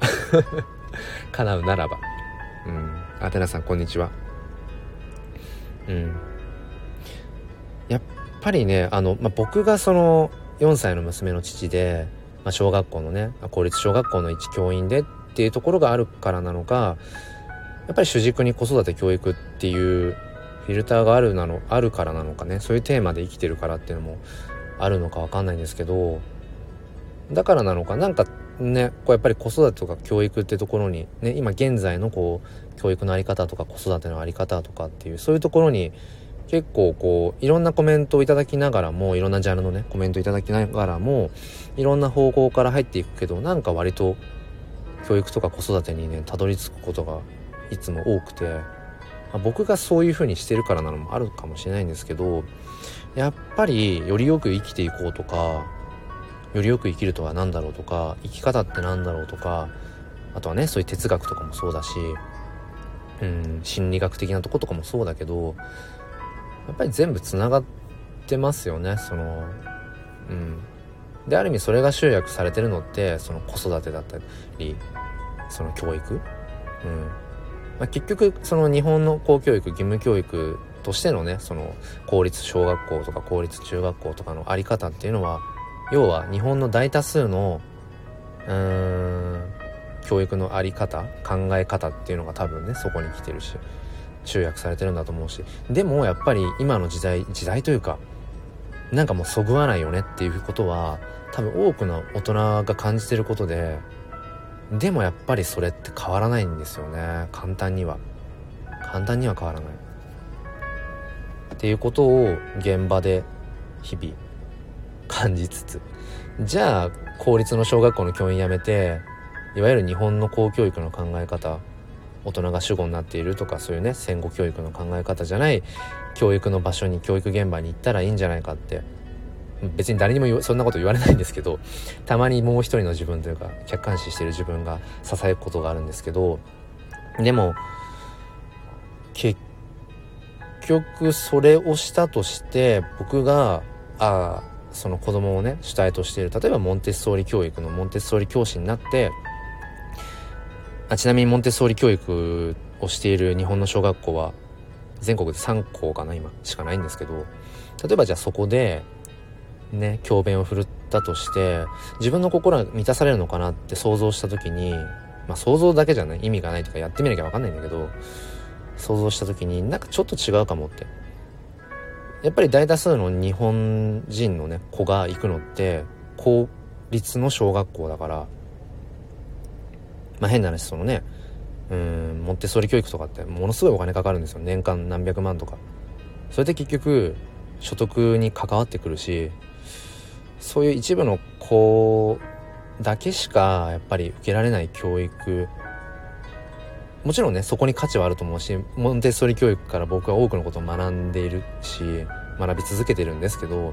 叶うならば。うん。アテナさんこんにちは。うん。やっぱりねあの、まあ、僕がその4歳の娘の父で、まあ、小学校のね公立小学校の一教員でっていうところがあるからなのかやっぱり主軸に子育て教育っていうフィルターがあるなのあるからなのかねそういうテーマで生きてるからっていうのもあるのか分かんないんですけどだからなのかなんかねこうやっぱり子育てとか教育ってところにね今現在のこう教育の在り方とか子育ての在り方とかっていうそういうところに結構こういろんなコメントをいただきながらもいろんなジャンルのねコメントをいただきながらもいろんな方向から入っていくけどなんか割と教育とか子育てにねたどり着くことがいつも多くて、まあ、僕がそういう風にしてるからなのもあるかもしれないんですけどやっぱりよりよく生きていこうとかよりよく生きるとは何だろうとか生き方って何だろうとかあとはねそういう哲学とかもそうだしうん心理学的なとことかもそうだけどやっぱり全部つながってますよねそのうん。である意味それが集約されてるのってその子育てだったりその教育？うん、まあ、結局その日本の公教育義務教育としてのねその公立小学校とか公立中学校とかの在り方っていうのは要は日本の大多数のうーん教育の在り方考え方っていうのが多分ねそこに来てるし。集約されてるんだと思うしでもやっぱり今の時代時代というかなんかもうそぐわないよねっていうことは多分多くの大人が感じてることででもやっぱりそれって変わらないんですよね。簡単には。簡単には変わらない。っていうことを現場で日々感じつつ。じゃあ公立の小学校の教員辞めていわゆる日本の公教育の考え方大人が主語になっているとかそういうね戦後教育の考え方じゃない教育の場所に教育現場に行ったらいいんじゃないかって別に誰にもそんなこと言われないんですけどたまにもう一人の自分というか客観視してる自分が支えることがあるんですけどでも結局それをしたとして僕がああその子供をね主体としている例えばモンテッソーリ教育のモンテッソーリ教師になってあちなみにモンテッソーリ教育をしている日本の小学校は全国で3校かな今しかないんですけど例えばじゃあそこでね教鞭を振るったとして自分の心が満たされるのかなって想像した時にまあ想像だけじゃない意味がないとかやってみなきゃ分かんないんだけど想像した時になんかちょっと違うかもって。やっぱり大多数の日本人のね子が行くのって公立の小学校だからまあ変な話そのねうんモンテッソーリ教育とかってものすごいお金かかるんですよ。年間何百万とか。それで結局所得に関わってくるしそういう一部の子だけしかやっぱり受けられない教育。もちろんねそこに価値はあると思うしモンテッソーリ教育から僕は多くのことを学んでいるし学び続けてるんですけど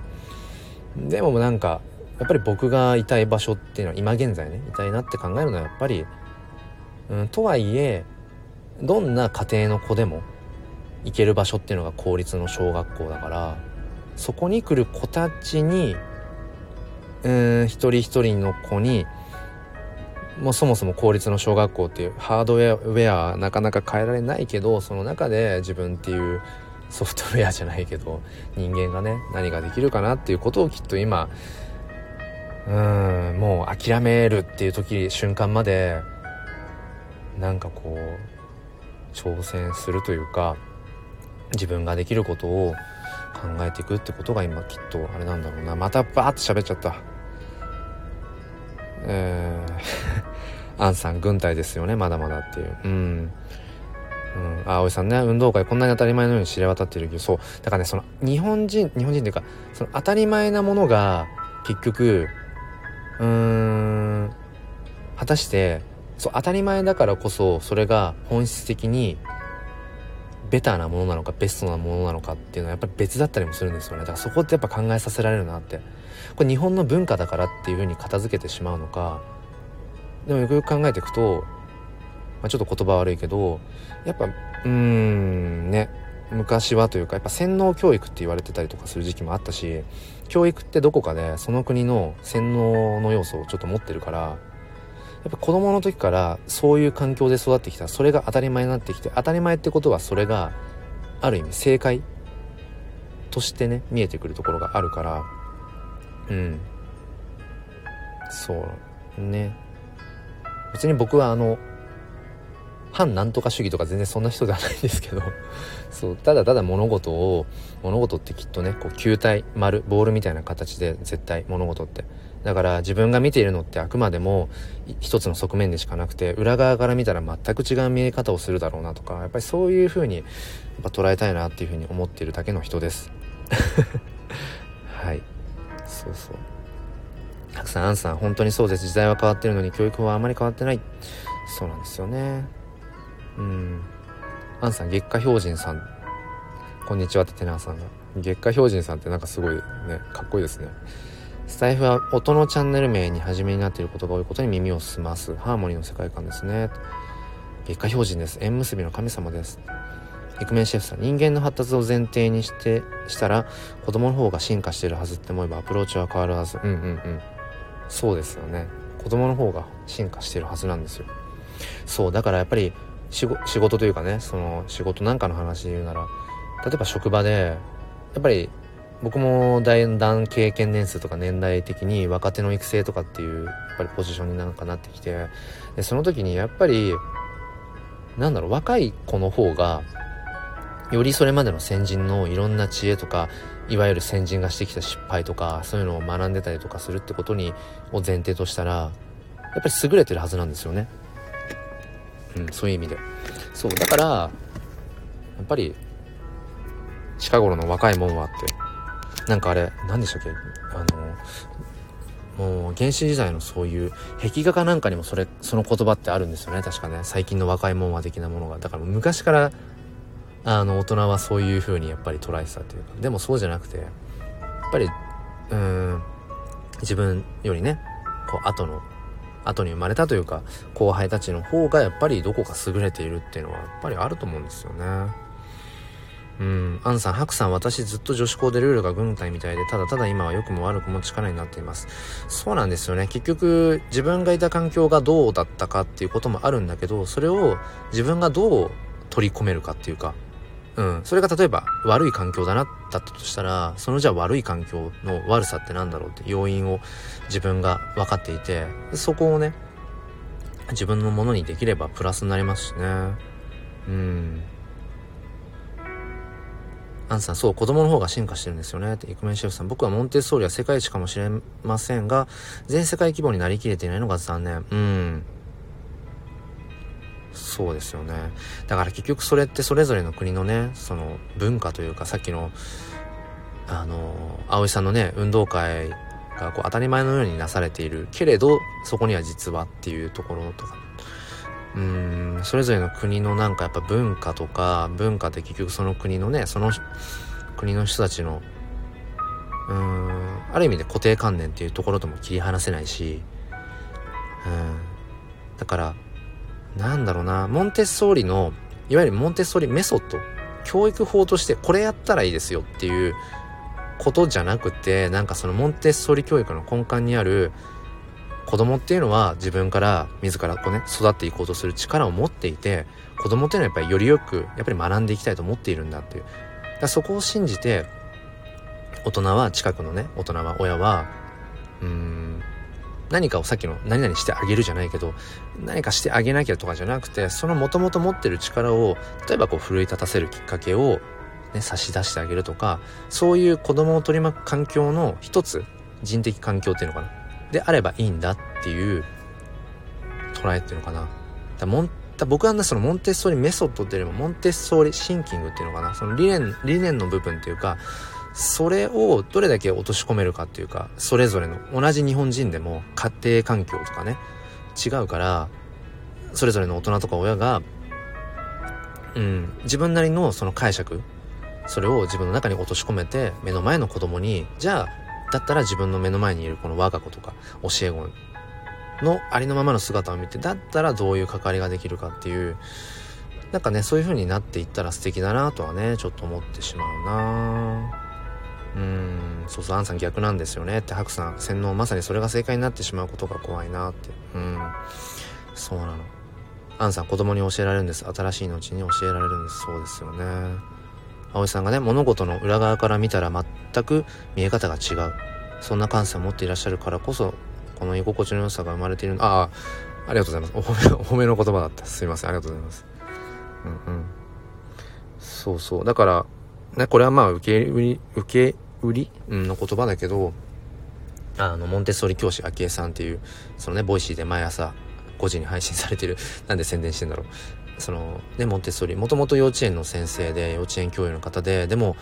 でもなんかやっぱり僕がいたい場所っていうのは今現在ねいたいなって考えるのはやっぱり、うん、とはいえどんな家庭の子でも行ける場所っていうのが公立の小学校だからそこに来る子たちにうん一人一人の子にもうそもそも公立の小学校っていうハードウェアはなかなか変えられないけどその中で自分っていうソフトウェアじゃないけど人間がね何ができるかなっていうことをきっと今うんもう諦めるっていう時瞬間までなんかこう挑戦するというか自分ができることを考えていくってことが今きっとあれなんだろうな。またバーッと喋っちゃった。えー、アンさん軍隊ですよね。まだまだっていう。うん。うん、あ葵さんね。運動会こんなに当たり前のように知れ渡ってるけど。そう。だからねその日本人日本人っていうかその当たり前なものが結局うーん果たしてそう当たり前だからこそそれが本質的にベターなものなのかベストなものなのかっていうのはやっぱり別だったりもするんですよね。だからそこってやっぱ考えさせられるなって。これ日本の文化だからっていうふうに片付けてしまうのか。でもよくよく考えていくと、まあ、ちょっと言葉悪いけどやっぱうーんね。昔はというかやっぱ洗脳教育って言われてたりとかする時期もあったし教育ってどこかでその国の洗脳の要素をちょっと持ってるからやっぱ子供の時からそういう環境で育ってきた。それが当たり前になってきて当たり前ってことはそれがある意味正解としてね見えてくるところがあるから。うん。そうね。別に僕はあの反なんとか主義とか全然そんな人ではないんですけど。そう。ただただ物事を物事ってきっとねこう球体丸ボールみたいな形で絶対物事ってだから自分が見ているのってあくまでも一つの側面でしかなくて裏側から見たら全く違う見え方をするだろうなとかやっぱりそういう風にやっぱ捉えたいなっていう風に思っているだけの人です。はい。そうそう。たくさんアンさん本当にそうです。時代は変わってるのに教育はあまり変わってない。そうなんですよね。うん。アンさん月下標準さん。こんにちはってテナーさんが。月下標準さんってなんかすごいねかっこいいですね。スタイフは音のチャンネル名に初めになっていることが多いことに耳を澄ます。ハーモニーの世界観ですね。月下標準です。縁結びの神様です。イクメンシェフさん人間の発達を前提にしてしたら子供の方が進化してるはずって思えばアプローチは変わるはず。うんうんうん。そうですよね。子供の方が進化してるはずなんですよ。そうだからやっぱり仕事というかねその仕事なんかの話で言うなら例えば職場でやっぱり僕もだんだん経験年数とか年代的に若手の育成とかっていうやっぱりポジションになんかなってきてでその時にやっぱりなんだろう若い子の方がよりそれまでの先人のいろんな知恵とかいわゆる先人がしてきた失敗とかそういうのを学んでたりとかするってことにを前提としたらやっぱり優れてるはずなんですよね。うん、そういう意味で。そうだからやっぱり近頃の若いもんはってなんかあれ何でしたっけ？あのもう原始時代のそういう壁画かなんかにもそれその言葉ってあるんですよね。確かね。最近の若いもんは的なものが。だから昔からあの大人はそういう風にやっぱり捉えてたというか。でもそうじゃなくてやっぱりうん自分よりねこう後の後に生まれたというか後輩たちの方がやっぱりどこか優れているっていうのはやっぱりあると思うんですよね。うん、アンさん、ハクさん、私ずっと女子校でルールが軍隊みたいで、ただただ今は良くも悪くも力になっています。そうなんですよね。結局、自分がいた環境がどうだったかっていうこともあるんだけど、それを自分がどう取り込めるかっていうか、うん。それが例えば悪い環境だな、だったとしたら、そのじゃあ悪い環境の悪さってなんだろうって要因を自分が分かっていて、そこをね、自分のものにできればプラスになりますしね。うん。アンさん、そう、子供の方が進化してるんですよね。って、イクメンシェフさん、僕はモンテッソーリは世界一かもしれませんが、全世界規模になりきれていないのが残念。うん。そうですよね。だから結局それってそれぞれの国のね、その文化というか、さっきの、あの、葵さんのね、運動会がこう当たり前のようになされているけれど、そこには実はっていうところとか、うん、それぞれの国のなんかやっぱ文化とか、文化って結局その国のね、その国の人たちの、うん、ある意味で固定観念っていうところとも切り離せないし、うん、だから、なんだろうな、モンテッソーリの、いわゆるモンテッソーリメソッド、教育法としてこれやったらいいですよっていうことじゃなくて、なんかそのモンテッソーリ教育の根幹にある子供っていうのは自分から自らこうね、育っていこうとする力を持っていて、子供っていうのはやっぱりよりよく、やっぱり学んでいきたいと思っているんだっていう。だそこを信じて、大人は、近くのね、大人は、親は、うーん、何かをさっきの何々してあげるじゃないけど、何かしてあげなきゃとかじゃなくて、その元々持ってる力を、例えばこう奮い立たせるきっかけを、ね、差し出してあげるとか、そういう子供を取り巻く環境の一つ、人的環境っていうのかな。であればいいんだっていう捉えっていうのかな。だモン僕はね、そのモンテッソーリメソッドっていうよりも、モンテッソーリシンキングっていうのかな。その理念、理念の部分っていうか、それをどれだけ落とし込めるかっていうか、それぞれの、同じ日本人でも家庭環境とかね、違うから、それぞれの大人とか親が、うん、自分なりのその解釈、それを自分の中に落とし込めて、目の前の子供に、じゃあ、だったら自分の目の前にいるこの我が子とか、教え子のありのままの姿を見て、だったらどういう関わりができるかっていう、なんかね、そういう風になっていったら素敵だなとはね、ちょっと思ってしまうな。うん。そうそうアンさん逆なんですよね。ってハクさん洗脳まさにそれが正解になってしまうことが怖いなって。うん。そうなの。アンさん子供に教えられるんです。新しいのうちに教えられるんです。そうですよね。葵さんがね物事の裏側から見たら全く見え方が違う。そんな感性を持っていらっしゃるからこそこの居心地の良さが生まれている。ああありがとうございます。お褒め お褒めの言葉だった。すいません。ありがとうございます。うんうん。そうそう。だからねこれはまあ受け売り受け売り、の言葉だけど、あの、モンテッソーリ教師昭恵さんっていう、そのね、 Voicy で毎朝5時に配信されてる、なんで宣伝してんだろう。その、ね、モンテッソーリ、もともと幼稚園の先生で、幼稚園教諭の方で、でも、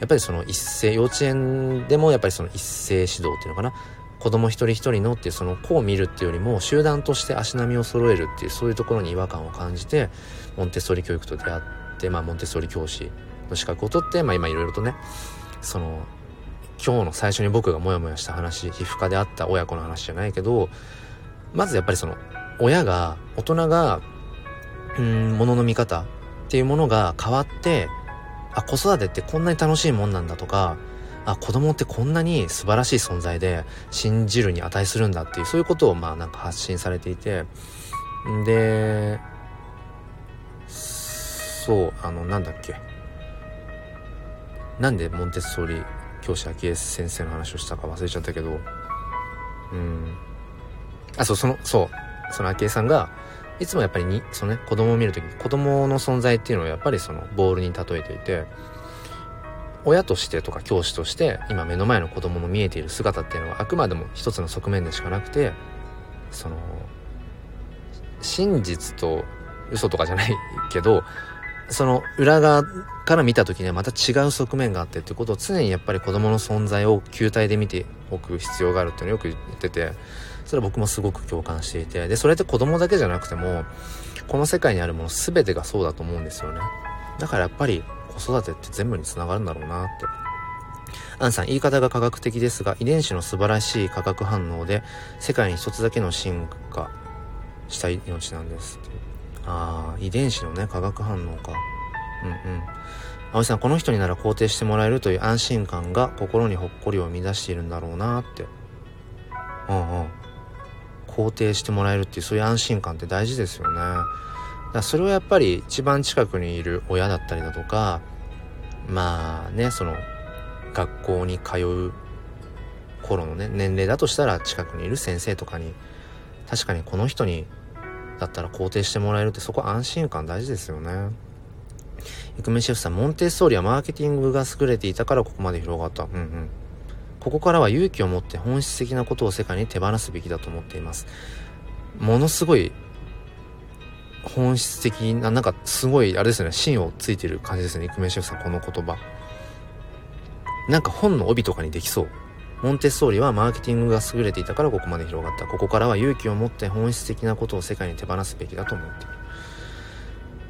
やっぱりその一斉、幼稚園でもやっぱりその一斉指導っていうのかな。子供一人一人のっていうその子を見るっていうよりも集団として足並みを揃えるっていうそういうところに違和感を感じてモンテッソーリ教育と出会ってまあモンテッソーリ教師の資格を取ってまあ今いろいろとねその今日の最初に僕がモヤモヤした話皮膚科であった親子の話じゃないけどまずやっぱりその親が大人がうんものの見方っていうものが変わってあ子育てってこんなに楽しいもんなんだとかあ子供ってこんなに素晴らしい存在で信じるに値するんだっていうそういうことをまあなんか発信されていて。んでそうあのなんだっけ。なんでモンテッソーリ教師昭恵先生の話をしたか忘れちゃったけど。うん。あそうそのそう。その昭恵さんがいつもやっぱりにそのね子供を見る時子供の存在っていうのをやっぱりそのボールに例えていて親としてとか教師として今目の前の子供の見えている姿っていうのはあくまでも一つの側面でしかなくてその真実と嘘とかじゃないけどその裏側から見た時にはまた違う側面があってってことを常にやっぱり子供の存在を球体で見ておく必要があるっていうのをよく言っててそれは僕もすごく共感していてでそれって子供だけじゃなくてもこの世界にあるもの全てがそうだと思うんですよねだからやっぱり子育てって全部につながるんだろうなってアンさん、言い方が科学的ですが、遺伝子の素晴らしい化学反応で、世界に一つだけの進化した命なんです。ああ、遺伝子のね、化学反応か。うんうん。葵さん、この人になら肯定してもらえるという安心感が心にほっこりを生み出しているんだろうなって。うんうん。肯定してもらえるっていうそういう安心感って大事ですよね。だからそれはやっぱり一番近くにいる親だったりだとか、まあね、その学校に通う頃のね、年齢だとしたら近くにいる先生とかに、確かにこの人にだったら肯定してもらえるってそこ安心感大事ですよね。イクメシェフさん、モンテッソーリはマーケティングが優れていたからここまで広がった。うんうん。ここからは勇気を持って本質的なことを世界に手放すべきだと思っています。ものすごい本質的な、なんかすごい、あれですね、芯をついてる感じですね、イクメンシェフさん、この言葉。なんか本の帯とかにできそう。モンテッソーリはマーケティングが優れていたからここまで広がった。ここからは勇気を持って本質的なことを世界に手放すべきだと思ってい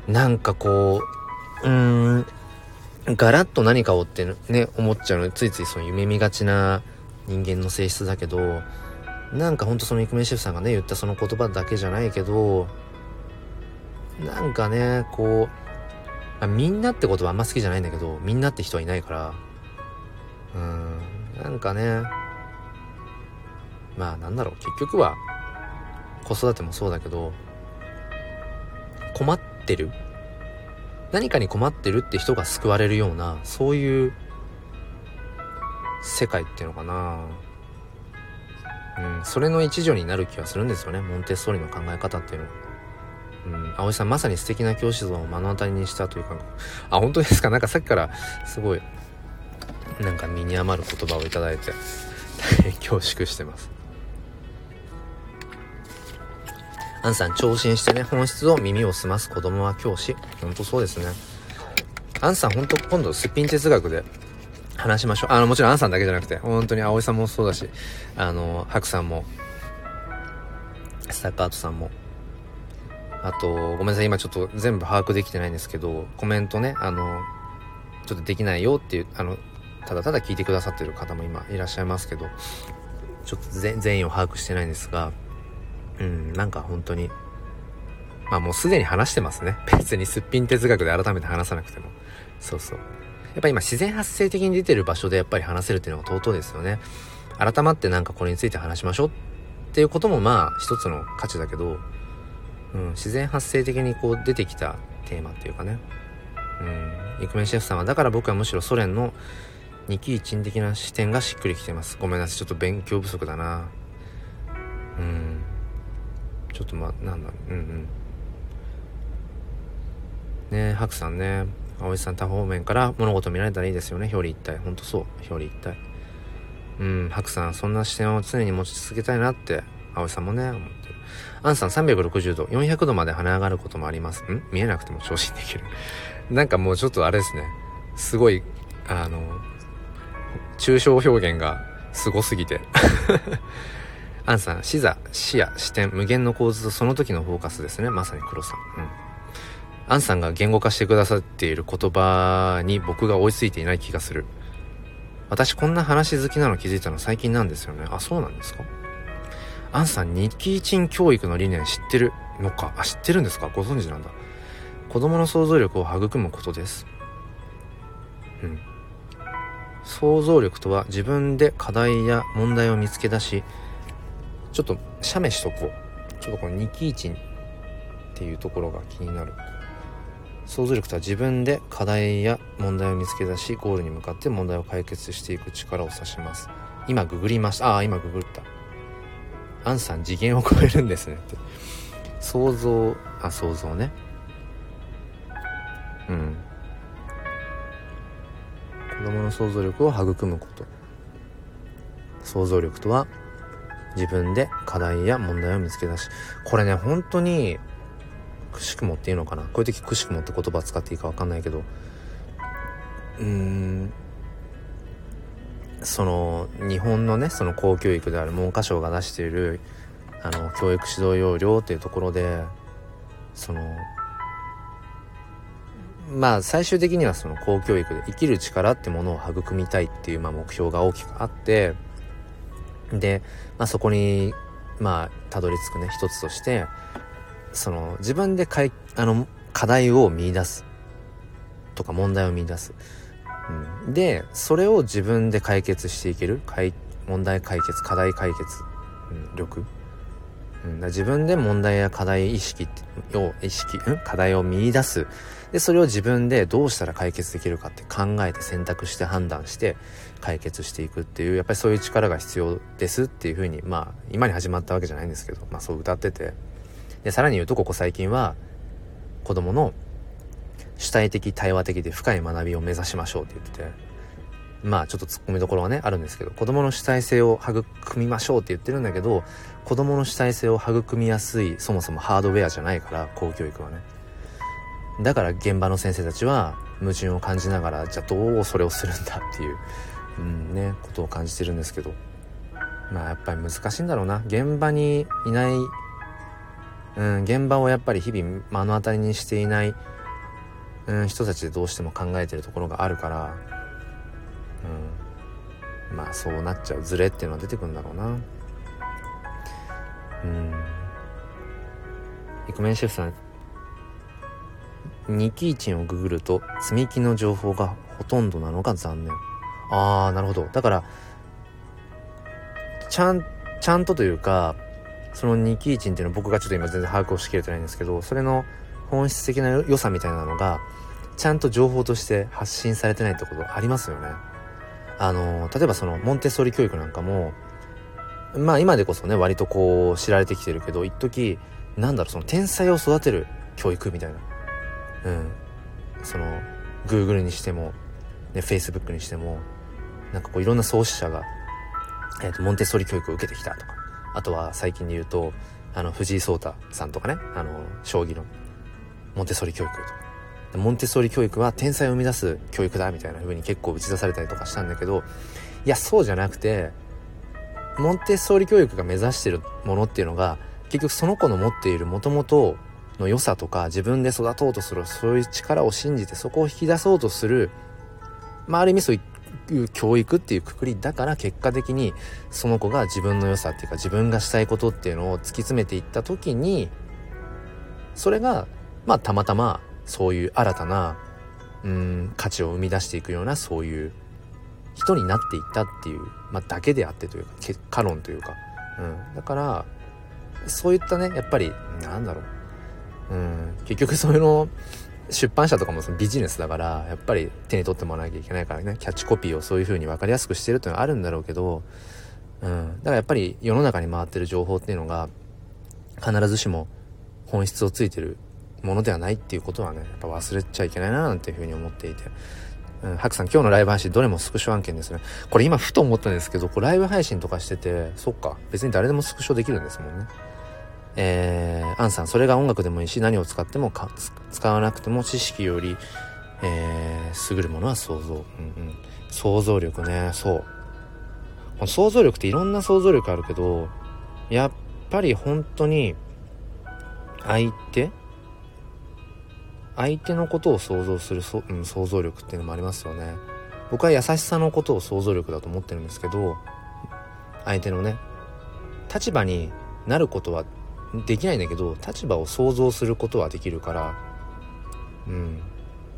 る。なんかこう、うーん、ガラッと何かをってね、思っちゃうのついついその夢見がちな人間の性質だけど、なんかほんとそのイクメンシェフさんがね、言ったその言葉だけじゃないけど、なんかね、こう、まあ、みんなって言葉あんま好きじゃないんだけど、みんなって人はいないから、うん、なんかね、まあなんだろう、結局は子育てもそうだけど、困ってる。何かに困ってるって人が救われるような、そういう世界っていうのかな。うん、それの一助になる気がするんですよね、モンテッソーリの考え方っていうのは。うん、葵さんまさに素敵な教師像を目の当たりにしたというか、あ、本当ですか？なんかさっきからすごいなんか身に余る言葉をいただいて大変 恐縮してます。アンさん聴診してね本質を耳を澄ます子供は教師。ほんとそうですね。アンさんほんと今度すっぴん哲学で話しましょう。あのもちろんアンさんだけじゃなくて本当に葵さんもそうだしあのハクさんもスタッカートさんも。あとごめんなさい今ちょっと全部把握できてないんですけどコメントねあのちょっとできないよっていうあのただただ聞いてくださってる方も今いらっしゃいますけど、ちょっと全員を把握してないんですが、うん、なんか本当に、まあもうすでに話してますね。別にすっぴん哲学で改めて話さなくても。そうそう。やっぱ今自然発生的に出てる場所でやっぱり話せるっていうのが尊いですよね。改まってなんかこれについて話しましょうっていうこともまあ一つの価値だけど、うん、自然発生的にこう出てきたテーマっていうかね。うん、イクメンシェフさんはだから僕はむしろソ連の二期一的な視点がしっくりきてます。ごめんなさい。ちょっと勉強不足だな。うん。ちょっとま、なんだ、うんうん。ねえ、ハクさんね。葵さん多方面から物事見られたらいいですよね。表裏一体。ほんとそう。表裏一体。うん、ハクさん、そんな視点を常に持ち続けたいなって、葵さんもね、思ってる。アンさん360度、400度まで跳ね上がることもあります。ん？見えなくても調子にできる。なんかもうちょっとあれですね。すごい、あの、抽象表現がすごすぎて アンさん、視座、視野、視点、無限の構図とその時のフォーカスですね。まさに黒さん。うん。アンさんが言語化してくださっている言葉に僕が追いついていない気がする。私こんな話好きなの気づいたの最近なんですよね。あ、そうなんですか？アンさん、日記賃教育の理念知ってるのか？あ、知ってるんですか？ご存知なんだ。子供の想像力を育むことです。うん。想像力とは自分で課題や問題を見つけ出しちょっと写メしとこう。ちょっとこのニキイチっていうところが気になる。想像力とは自分で課題や問題を見つけ出しゴールに向かって問題を解決していく力を指します。今ググりました。ああ今ググった。アンさん次元を超えるんですねって。想像あ想像ね。うん。子供の想像力を育むこと。想像力とは自分で課題や問題を見つけ出しこれね本当にくしくもっていうのかな。こういう時くしくもって言葉使っていいか分かんないけど。うーん。その日本のねその公教育である文科省が出しているあの教育指導要領っていうところでそのまあ最終的にはその公教育で生きる力ってものを育みたいっていうまあ目標が大きくあってで、まあ、そこにまあたどり着くね一つとしてその自分でかいあの課題を見出すとか問題を見出す、うん、でそれを自分で解決していける問題解決課題解決、うん、力、うん、自分で問題や課題意識を意識、うん、課題を見出す。でそれを自分でどうしたら解決できるかって考えて選択して判断して解決していくっていうやっぱりそういう力が必要ですっていうふうにまあ今に始まったわけじゃないんですけど、まあ、そう歌ってて。でさらに言うとここ最近は子供の主体的対話的で深い学びを目指しましょうって言ってて。まあちょっと突っ込みどころはねあるんですけど子供の主体性を育みましょうって言ってるんだけど子供の主体性を育みやすいそもそもハードウェアじゃないから公教育はね。だから現場の先生たちは矛盾を感じながらじゃあどうそれをするんだっていう、うんね、ことを感じてるんですけど。まあやっぱり難しいんだろうな。現場にいない、うん、現場をやっぱり日々目の当たりにしていない、うん、人たちでどうしても考えてるところがあるから、うん、まあそうなっちゃう。ズレっていうのは出てくるんだろうな。うん。イクメンシェフさんニキイチンをググると積み木の情報がほとんどなのが残念。ああなるほど。だからちゃんちゃんとというかそのニキイチンっていうのは僕がちょっと今全然把握をしきれてないんですけどそれの本質的な良さみたいなのがちゃんと情報として発信されてないってことありますよね。あの例えばそのモンテッソーリ教育なんかもまあ今でこそね割とこう知られてきてるけど一時なんだろうその天才を育てる教育みたいな。うん。その Google にしても、ね、Facebook にしてもなんかこういろんな創始者が、えーと、モンテッソリ教育を受けてきたとかあとは最近で言うとあの藤井聡太さんとかねあの将棋のモンテッソリ教育とか。モンテッソーリ教育は天才を生み出す教育だみたいな風に結構打ち出されたりとかしたんだけどいやそうじゃなくてモンテッソーリ教育が目指してるものっていうのが結局その子の持っているもともとの良さとか自分で育とうとするそういう力を信じてそこを引き出そうとするまあある意味そういういう教育っていうくくりだから結果的にその子が自分の良さっていうか自分がしたいことっていうのを突き詰めていった時にそれがまあたまたまそういう新たなうん価値を生み出していくようなそういう人になっていったっていう、まあ、だけであってというか結果論というか、うん、だからそういったねやっぱりなんだろう。うん、結局そういうの出版社とかもそのビジネスだからやっぱり手に取ってもらわなきゃいけないからねキャッチコピーをそういう風に分かりやすくしてるっていうのはあるんだろうけど、うん、だからやっぱり世の中に回ってる情報っていうのが必ずしも本質をついてるものではないっていうことはねやっぱ忘れちゃいけないななんていう風に思っていて。うん、ハクさん今日のライブ配信どれもスクショ案件ですね。これ今ふと思ったんですけど、これライブ配信とかしてて、そっか、別に誰でもスクショできるんですもんね。えー、アンさん、それが音楽でもいいし、何を使ってもか使わなくても知識より、えー、優るものは想像。うんうん。想像力ね、そう。この想像力っていろんな想像力あるけど、やっぱり本当に、相手相手のことを想像するそ、うん、想像力っていうのもありますよね。僕は優しさのことを想像力だと思ってるんですけど、相手のね、立場になることはできないんだけど立場を想像することはできるからうん。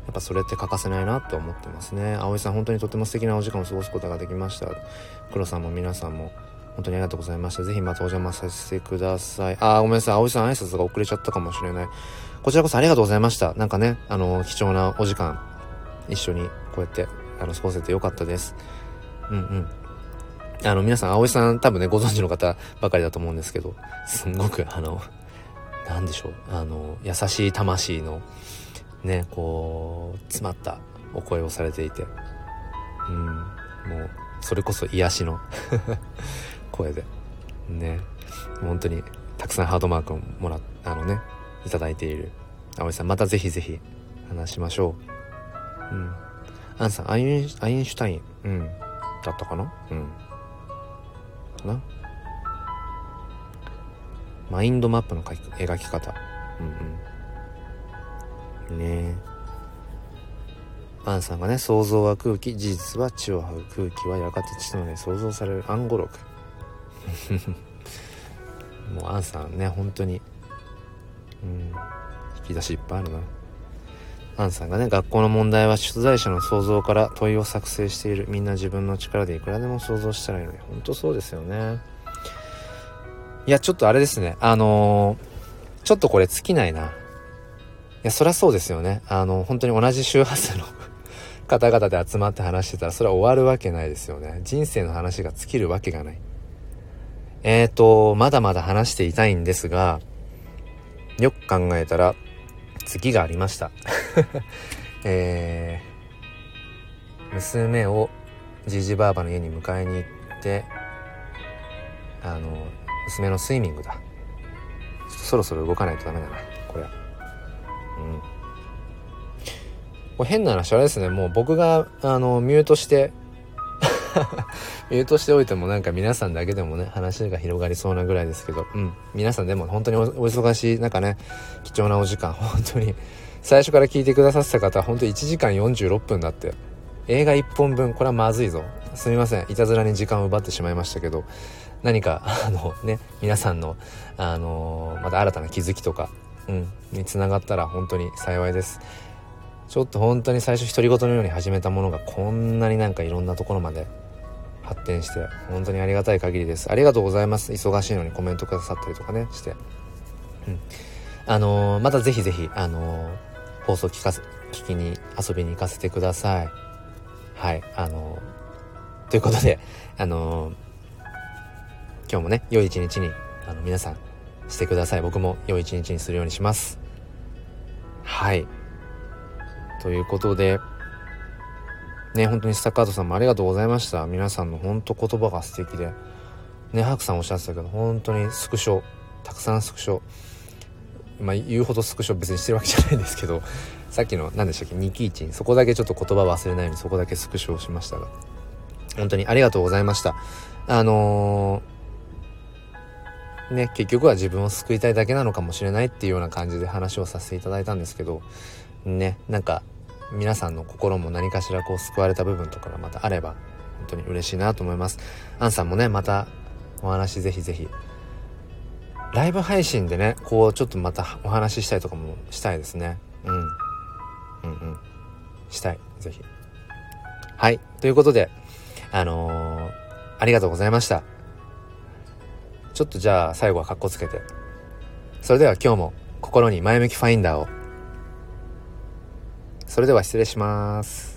やっぱそれって欠かせないなと思ってますね。葵さん本当にとても素敵なお時間を過ごすことができました。黒さんも皆さんも本当にありがとうございました。ぜひまたお邪魔させてください。あーごめんなさい。葵さん挨拶が遅れちゃったかもしれない。こちらこそありがとうございました。なんかねあの貴重なお時間一緒にこうやってあの過ごせてよかったです。うんうん。あの、皆さん、葵さん多分ね、ご存知の方ばかりだと思うんですけど、すんごく、あの、なんでしょう、あの、優しい魂の、ね、こう、詰まったお声をされていて、うん、もう、それこそ癒しの 声で、ね、本当に、たくさんハードマークをもら、あのね、いただいている、葵さんまたぜひぜひ話しましょう。うん。アンさんアインアインシュタインうんだったかな？うん。かな。マインドマップの描き方。うんうん。ね。えアンさんがね想像は空気事実は血を這う。空気はやがて血となり想像される。暗号録もうアンさんね本当に。うん。引き出しいっぱいあるな。アンさんがね学校の問題は出題者の想像から問いを作成している。みんな自分の力でいくらでも想像したらいいのに。本当そうですよね。いやちょっとあれですね。あのー、ちょっとこれ尽きないな。いやそりゃそうですよね。あの本当に同じ周波数の 方々で集まって話してたらそれは終わるわけないですよね。人生の話が尽きるわけがない。えーとまだまだ話していたいんですがよく考えたら月がありました。えー、娘をじじばあばの家に迎えに行ってあの娘のスイミングだ。ちょっとそろそろ動かないとダメだなこれうん。これ変な話あれですね。もう僕があのミュートしてミュートしておいてもなんか皆さんだけでもね話が広がりそうなぐらいですけどうん。皆さんでも本当にお忙しい中ね貴重なお時間 本当に最初から聞いてくださってた方は本当1時間46分だって。映画1本分これはまずいぞ。すみません。いたずらに時間を奪ってしまいましたけど何か あのね皆さんのあのまた新たな気づきとかうんにつながったら本当に幸いです。ちょっと本当に最初独り言のように始めたものがこんなになんかいろんなところまで発展して本当にありがたい限りです。ありがとうございます。忙しいのにコメントくださったりとかねして。うん。あのー、またぜひぜひあのー、放送聞かせ聞きに遊びに行かせてください。はい。あのー、ということであの今日もね良い一日にあの皆さんしてください。僕も良い一日にするようにします。はい。ということで、ね、本当にスタッカートさんもありがとうございました。皆さんの本当言葉が素敵で。ね、ハクさんおっしゃってたけど、本当にスクショ、たくさんスクショ。まあ、言うほどスクショ別にしてるわけじゃないんですけど、さっきの何でしたっけ、ニキイチン。そこだけちょっと言葉忘れないようにそこだけスクショをしましたが。本当にありがとうございました。あのー、ね、結局は自分を救いたいだけなのかもしれないっていうような感じで話をさせていただいたんですけど、ね、なんか皆さんの心も何かしらこう救われた部分とかがまたあれば本当に嬉しいなと思います。アンさんもねまたお話ぜひぜひ。ライブ配信でねこうちょっとまたお話ししたいとかもしたいですね。うん。うんうん。したい。ぜひ。はい。ということであのー、ありがとうございました。ちょっとじゃあ最後はカッコつけて。それでは今日も心に前向きファインダーを。それでは失礼します。